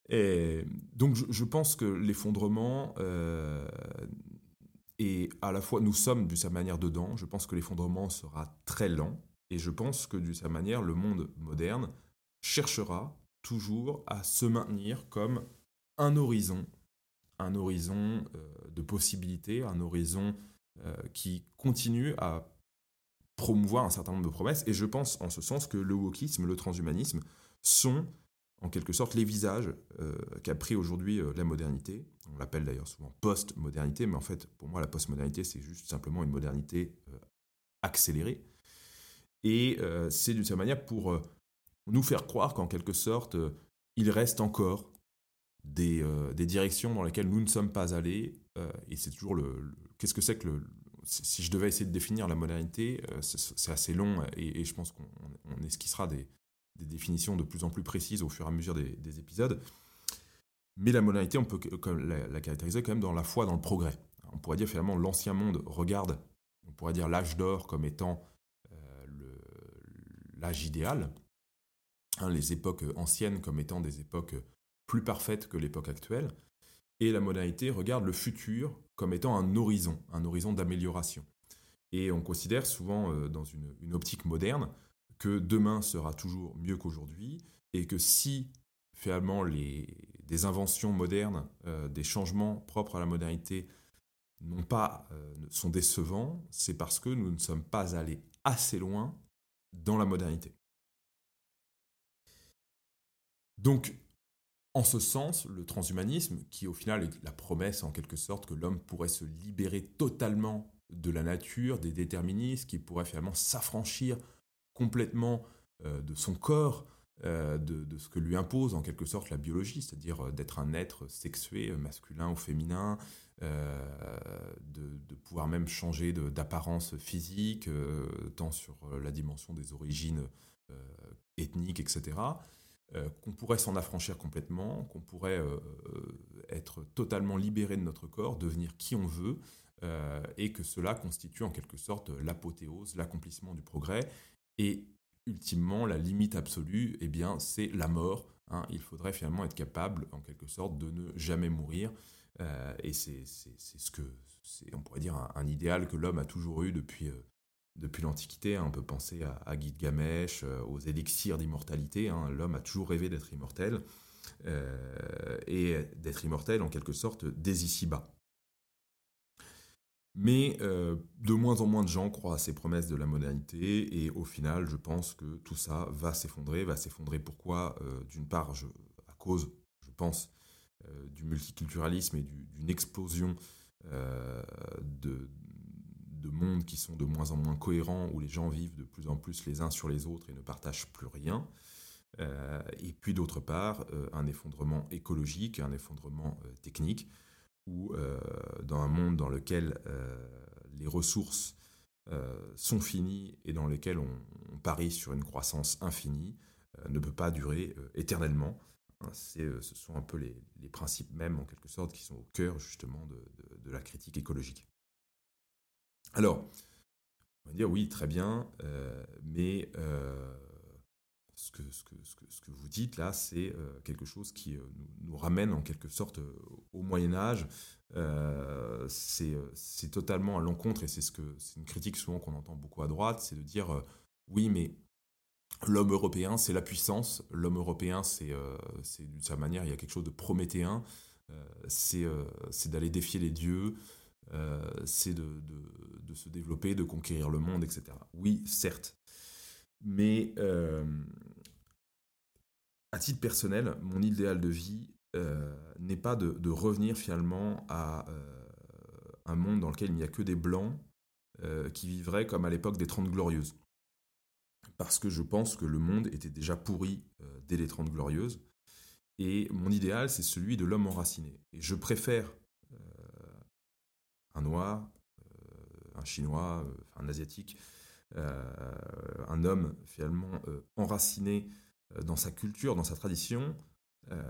Et donc je, pense que l'effondrement euh, est à la fois, nous sommes d'une certaine manière dedans, je pense que l'effondrement sera très lent, et je pense que d'une certaine manière, le monde moderne cherchera toujours à se maintenir comme un horizon, un horizon de possibilités, un horizon qui continue à promouvoir un certain nombre de promesses. Et je pense en ce sens que le wokisme, le transhumanisme sont en quelque sorte les visages euh, qu'a pris aujourd'hui euh, la modernité. On l'appelle d'ailleurs souvent post-modernité, mais en fait, pour moi, la post-modernité, c'est juste simplement une modernité euh, accélérée. Et c'est d'une certaine manière pour nous faire croire qu'en quelque sorte, il reste encore des, directions dans lesquelles nous ne sommes pas allés. et c'est toujours le. Qu'est-ce que c'est que le. Si je devais essayer de définir la modernité, c'est assez long et je pense qu'on esquissera des, des définitions de plus en plus précises au fur et à mesure des, épisodes. Mais la modernité, on peut la, caractériser quand même dans la foi dans le progrès. On pourrait dire finalement l'ancien monde regarde, on pourrait dire l'âge d'or comme étant euh, l'âge idéal, hein, les époques anciennes comme étant des époques plus parfaites que l'époque actuelle, et la modernité regarde le futur comme étant un horizon, un horizon d'amélioration. Et on considère souvent euh, dans une optique moderne que demain sera toujours mieux qu'aujourd'hui et que si finalement les, des inventions modernes, euh, des changements propres à la modernité n'ont pas, euh, sont décevants, c'est parce que nous ne sommes pas allés assez loin dans la modernité. Donc, en ce sens, le transhumanisme, qui au final est la promesse en quelque sorte que l'homme pourrait se libérer totalement de la nature, des déterministes, qui pourrait finalement s'affranchir complètement euh, de son corps, euh, de, ce que lui impose en quelque sorte la biologie, c'est-à-dire euh, d'être un être sexué, masculin ou féminin, de, pouvoir même changer d'apparence physique, tant sur la dimension des origines ethniques, etc., qu'on pourrait s'en affranchir complètement, qu'on pourrait être totalement libéré de notre corps, devenir qui on veut, et que cela constitue en quelque sorte l'apothéose, l'accomplissement du progrès, et ultimement, la limite absolue, eh bien, c'est la mort. Hein. Il faudrait finalement être capable, en quelque sorte, de ne jamais mourir. Euh, et c'est ce que, on pourrait dire, un, idéal que l'homme a toujours eu depuis, euh, depuis l'Antiquité. Hein. On peut penser à, à Gilgamesh, euh, aux élixirs d'immortalité. Hein. L'homme a toujours rêvé d'être immortel. et d'être immortel, en quelque sorte, dès ici-bas. Mais euh, de moins en moins de gens croient à ces promesses de la modernité et au final, je pense que tout ça va s'effondrer. Va s'effondrer pourquoi euh, D'une part, à cause, je pense, euh, du multiculturalisme et d'une explosion de, de mondes qui sont de moins en moins cohérents, où les gens vivent de plus en plus les uns sur les autres et ne partagent plus rien. et puis d'autre part, un effondrement écologique, un effondrement technique ou euh, dans un monde dans lequel euh, les ressources euh, sont finies et dans lequel on, parie sur une croissance infinie, ne peut pas durer éternellement. Hein, ce sont un peu les, principes mêmes, en quelque sorte, qui sont au cœur justement de, de la critique écologique. Alors, on va dire oui, très bien, mais ce que, ce, que, ce, que, vous dites là, c'est euh, quelque chose qui euh, nous, ramène en quelque sorte euh, au Moyen Âge. c'est totalement à l'encontre, et c'est ce que une critique souvent qu'on entend beaucoup à droite, c'est de dire oui, mais l'homme européen, c'est la puissance. L'homme européen, c'est d'une certaine manière, il y a quelque chose de prométhéen. c'est d'aller défier les dieux. c'est de, de, de, se développer, de conquérir le monde, etc. Oui, certes. Mais à titre personnel, mon idéal de vie euh, n'est pas de, revenir finalement à euh, un monde dans lequel il n'y a que des blancs euh, qui vivraient comme à l'époque des Trente Glorieuses. Parce que je pense que le monde était déjà pourri dès les Trente Glorieuses. Et mon idéal, c'est celui de l'homme enraciné. Et je préfère un noir, un chinois, un asiatique, un homme finalement enraciné euh, dans sa culture, dans sa tradition, euh,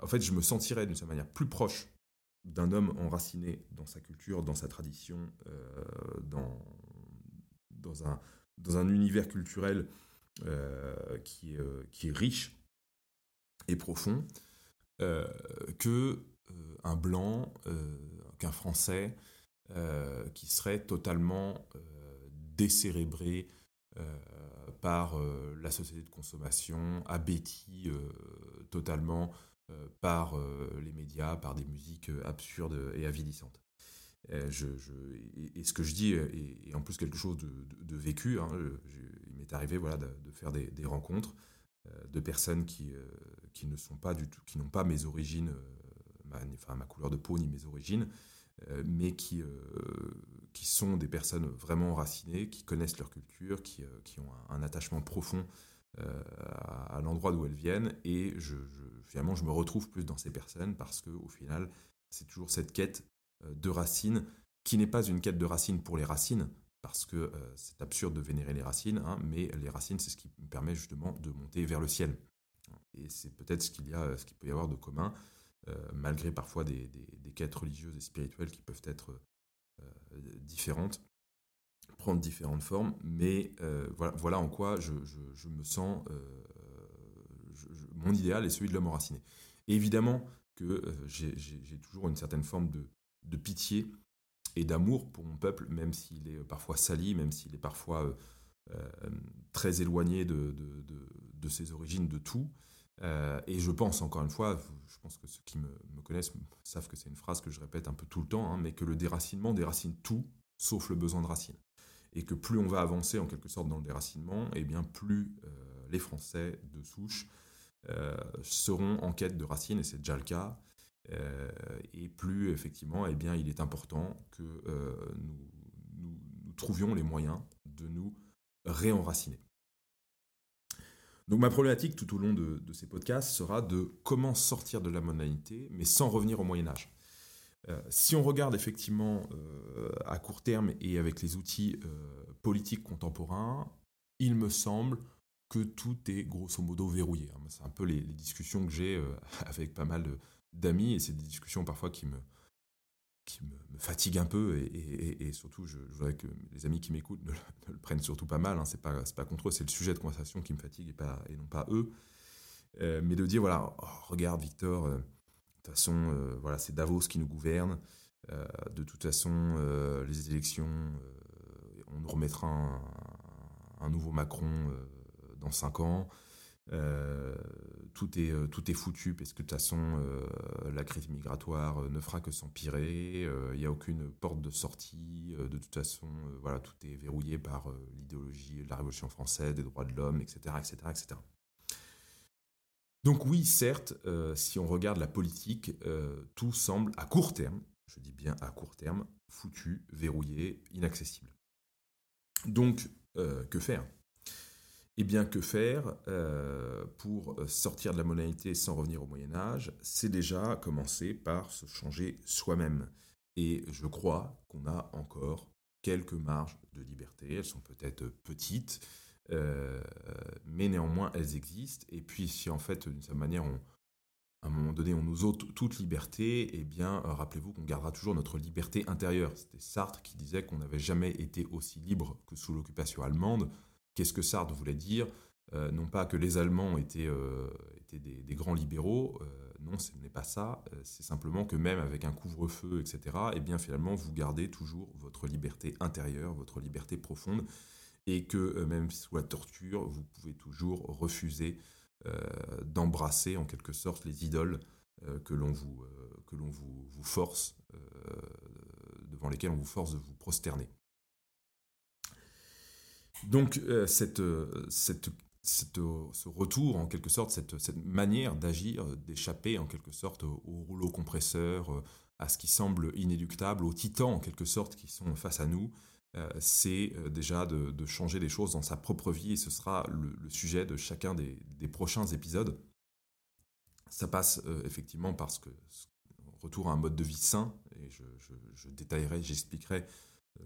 en fait, je me sentirais d'une certaine manière plus proche d'un homme enraciné dans sa culture, dans sa tradition, euh, dans, dans, un, dans un univers culturel qui, qui est riche et profond, que un blanc, qu'un français qui serait totalement décérébré, par euh, la société de consommation, abéti euh, totalement par les médias, par des musiques absurdes et avilissantes. Et, ce que je dis est, en plus quelque chose de, vécu. Hein. il m'est arrivé voilà, de, faire des, rencontres de personnes qui, qui ne sont pas du tout, qui n'ont pas mes origines, enfin, ma couleur de peau ni mes origines, mais qui, qui sont des personnes vraiment enracinées, qui connaissent leur culture, qui, euh, qui ont un, attachement profond euh, à, l'endroit d'où elles viennent. Et je, finalement, je me retrouve plus dans ces personnes parce qu'au final, c'est toujours cette quête euh, de racines qui n'est pas une quête de racines pour les racines, parce que c'est absurde de vénérer les racines, hein, mais les racines, c'est ce qui me permet justement de monter vers le ciel. Et c'est peut-être ce qu'il y a, ce qu'il peut y avoir de commun, malgré parfois des, des, quêtes religieuses et spirituelles qui peuvent être différentes, prendre différentes formes, mais euh, voilà, en quoi je, me sens, euh, mon idéal est celui de l'homme enraciné. Évidemment que j'ai toujours une certaine forme de, pitié et d'amour pour mon peuple, même s'il est parfois sali, même s'il est parfois très éloigné de, de, ses origines, de tout. Et je pense, encore une fois, je pense que ceux qui me, connaissent savent que c'est une phrase que je répète un peu tout le temps, hein, mais que le déracinement déracine tout, sauf le besoin de racines. Et que plus on va avancer en quelque sorte dans le déracinement, et eh bien plus euh, les Français de souche euh, seront en quête de racines, et c'est déjà le cas. Euh, et plus effectivement, eh bien, il est important que nous trouvions les moyens de nous réenraciner. Donc ma problématique tout au long de, ces podcasts sera de comment sortir de la mondanité, mais sans revenir au Moyen Âge. Euh, si on regarde effectivement euh, à court terme et avec les outils euh, politiques contemporains, il me semble que tout est grosso modo verrouillé. Hein. C'est un peu les discussions que j'ai avec pas mal d'amis, et c'est des discussions parfois qui me, qui me, fatigue un peu et, surtout je, voudrais que les amis qui m'écoutent ne, le prennent surtout pas mal. Hein, c'est pas pas contre eux, c'est le sujet de conversation qui me fatigue et non pas eux. Euh, mais de dire voilà, oh, regarde Victor, euh, de toute façon euh, voilà c'est Davos qui nous gouverne. de toute façon les élections, on nous remettra un nouveau Macron dans cinq ans. Euh, tout, est, euh, tout est foutu parce que de toute façon, euh, la crise migratoire ne fera que s'empirer. Il n'y a aucune porte de sortie. de toute façon, voilà, tout est verrouillé par l'idéologie de la Révolution française, des droits de l'homme, etc., etc., etc. Donc oui, certes, si on regarde la politique, tout semble à court terme, je dis bien à court terme, foutu, verrouillé, inaccessible. Donc, que faire? Et bien que faire euh, pour sortir de la monalité sans revenir au Moyen Âge? C'est déjà commencer par se changer soi-même. Et je crois qu'on a encore quelques marges de liberté. Elles sont peut-être petites, euh, mais néanmoins elles existent. Et puis si en fait, d'une certaine manière, à un moment donné, on nous ôte toute liberté, eh bien, rappelez-vous qu'on gardera toujours notre liberté intérieure. C'était Sartre qui disait qu'on n'avait jamais été aussi libre que sous l'occupation allemande. Qu'est-ce que Sartre voulait dire euh, Non pas que les Allemands étaient, euh, des, grands libéraux, euh, non, ce n'est pas ça. C'est simplement que même avec un couvre-feu, etc., eh bien finalement, vous gardez toujours votre liberté intérieure, votre liberté profonde, et que même sous la torture, vous pouvez toujours refuser d'embrasser en quelque sorte les idoles que l'on vous, force, devant lesquelles on vous force de vous prosterner. Donc euh, cette, euh, cette, euh, ce retour, en quelque sorte, cette, cette manière d'agir, d'échapper en quelque sorte au, rouleau compresseur, à ce qui semble inéluctable, aux titans en quelque sorte qui sont face à nous, c'est déjà de, de, changer les choses dans sa propre vie et ce sera le, sujet de chacun des, des, prochains épisodes. Ça passe effectivement parce que retour à un mode de vie sain, et je, je détaillerai, j'expliquerai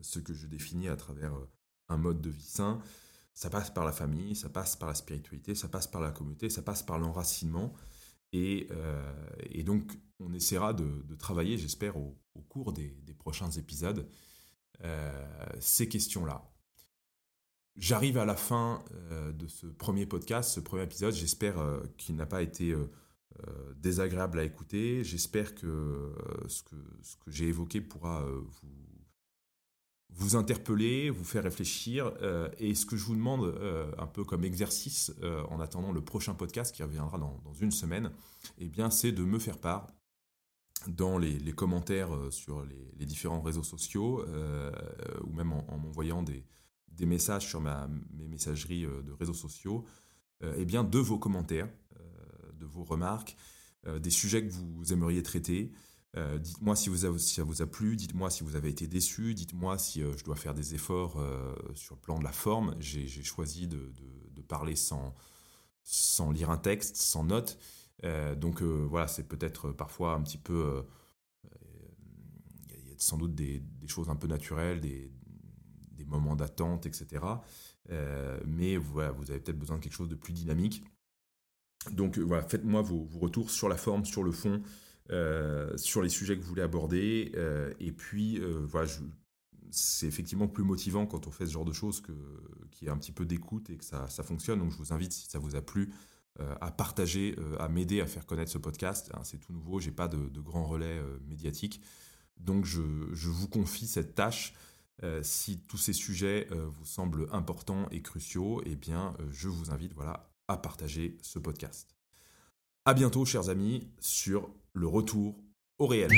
ce que je définis à travers un mode de vie sain, ça passe par la famille, ça passe par la spiritualité, ça passe par la communauté, ça passe par l'enracinement. Et, euh, donc, on essaiera de, travailler, j'espère, au, cours des, prochains épisodes, euh, ces questions-là. J'arrive à la fin euh, de ce premier podcast, ce premier épisode. J'espère qu'il n'a pas été désagréable à écouter. J'espère que ce que, ce que j'ai évoqué pourra vous vous interpeller, vous faire réfléchir. et ce que je vous demande, un peu comme exercice, en attendant le prochain podcast qui reviendra dans, une semaine, eh bien, c'est de me faire part dans les, commentaires sur les, différents réseaux sociaux, ou même en, m'envoyant des, messages sur mes messageries de réseaux sociaux, eh bien, de vos commentaires, de vos remarques, des sujets que vous aimeriez traiter. Euh, dites-moi si, ça vous a plu, dites-moi si vous avez été déçu, dites-moi si euh, je dois faire des efforts euh, sur le plan de la forme. J'ai choisi de, parler sans, lire un texte, sans note. donc voilà, c'est peut-être parfois un petit peu... Il y, a sans doute des, choses un peu naturelles, des, moments d'attente, etc. mais voilà, vous avez peut-être besoin de quelque chose de plus dynamique. Donc voilà, faites-moi vos, retours sur la forme, sur le fond. Euh, sur les sujets que vous voulez aborder. Euh, et puis, euh, voilà, c'est effectivement plus motivant quand on fait ce genre de choses qu'il y ait un petit peu d'écoute et que ça, ça, fonctionne. Donc, je vous invite, si ça vous a plu, à partager, à m'aider à faire connaître ce podcast. Hein, c'est tout nouveau, j'ai pas de, de, grand relais médiatique. Donc, je, je, vous confie cette tâche. si tous ces sujets vous semblent importants et cruciaux, eh bien, je vous invite voilà, à partager ce podcast. À bientôt, chers amis, sur le retour au réel.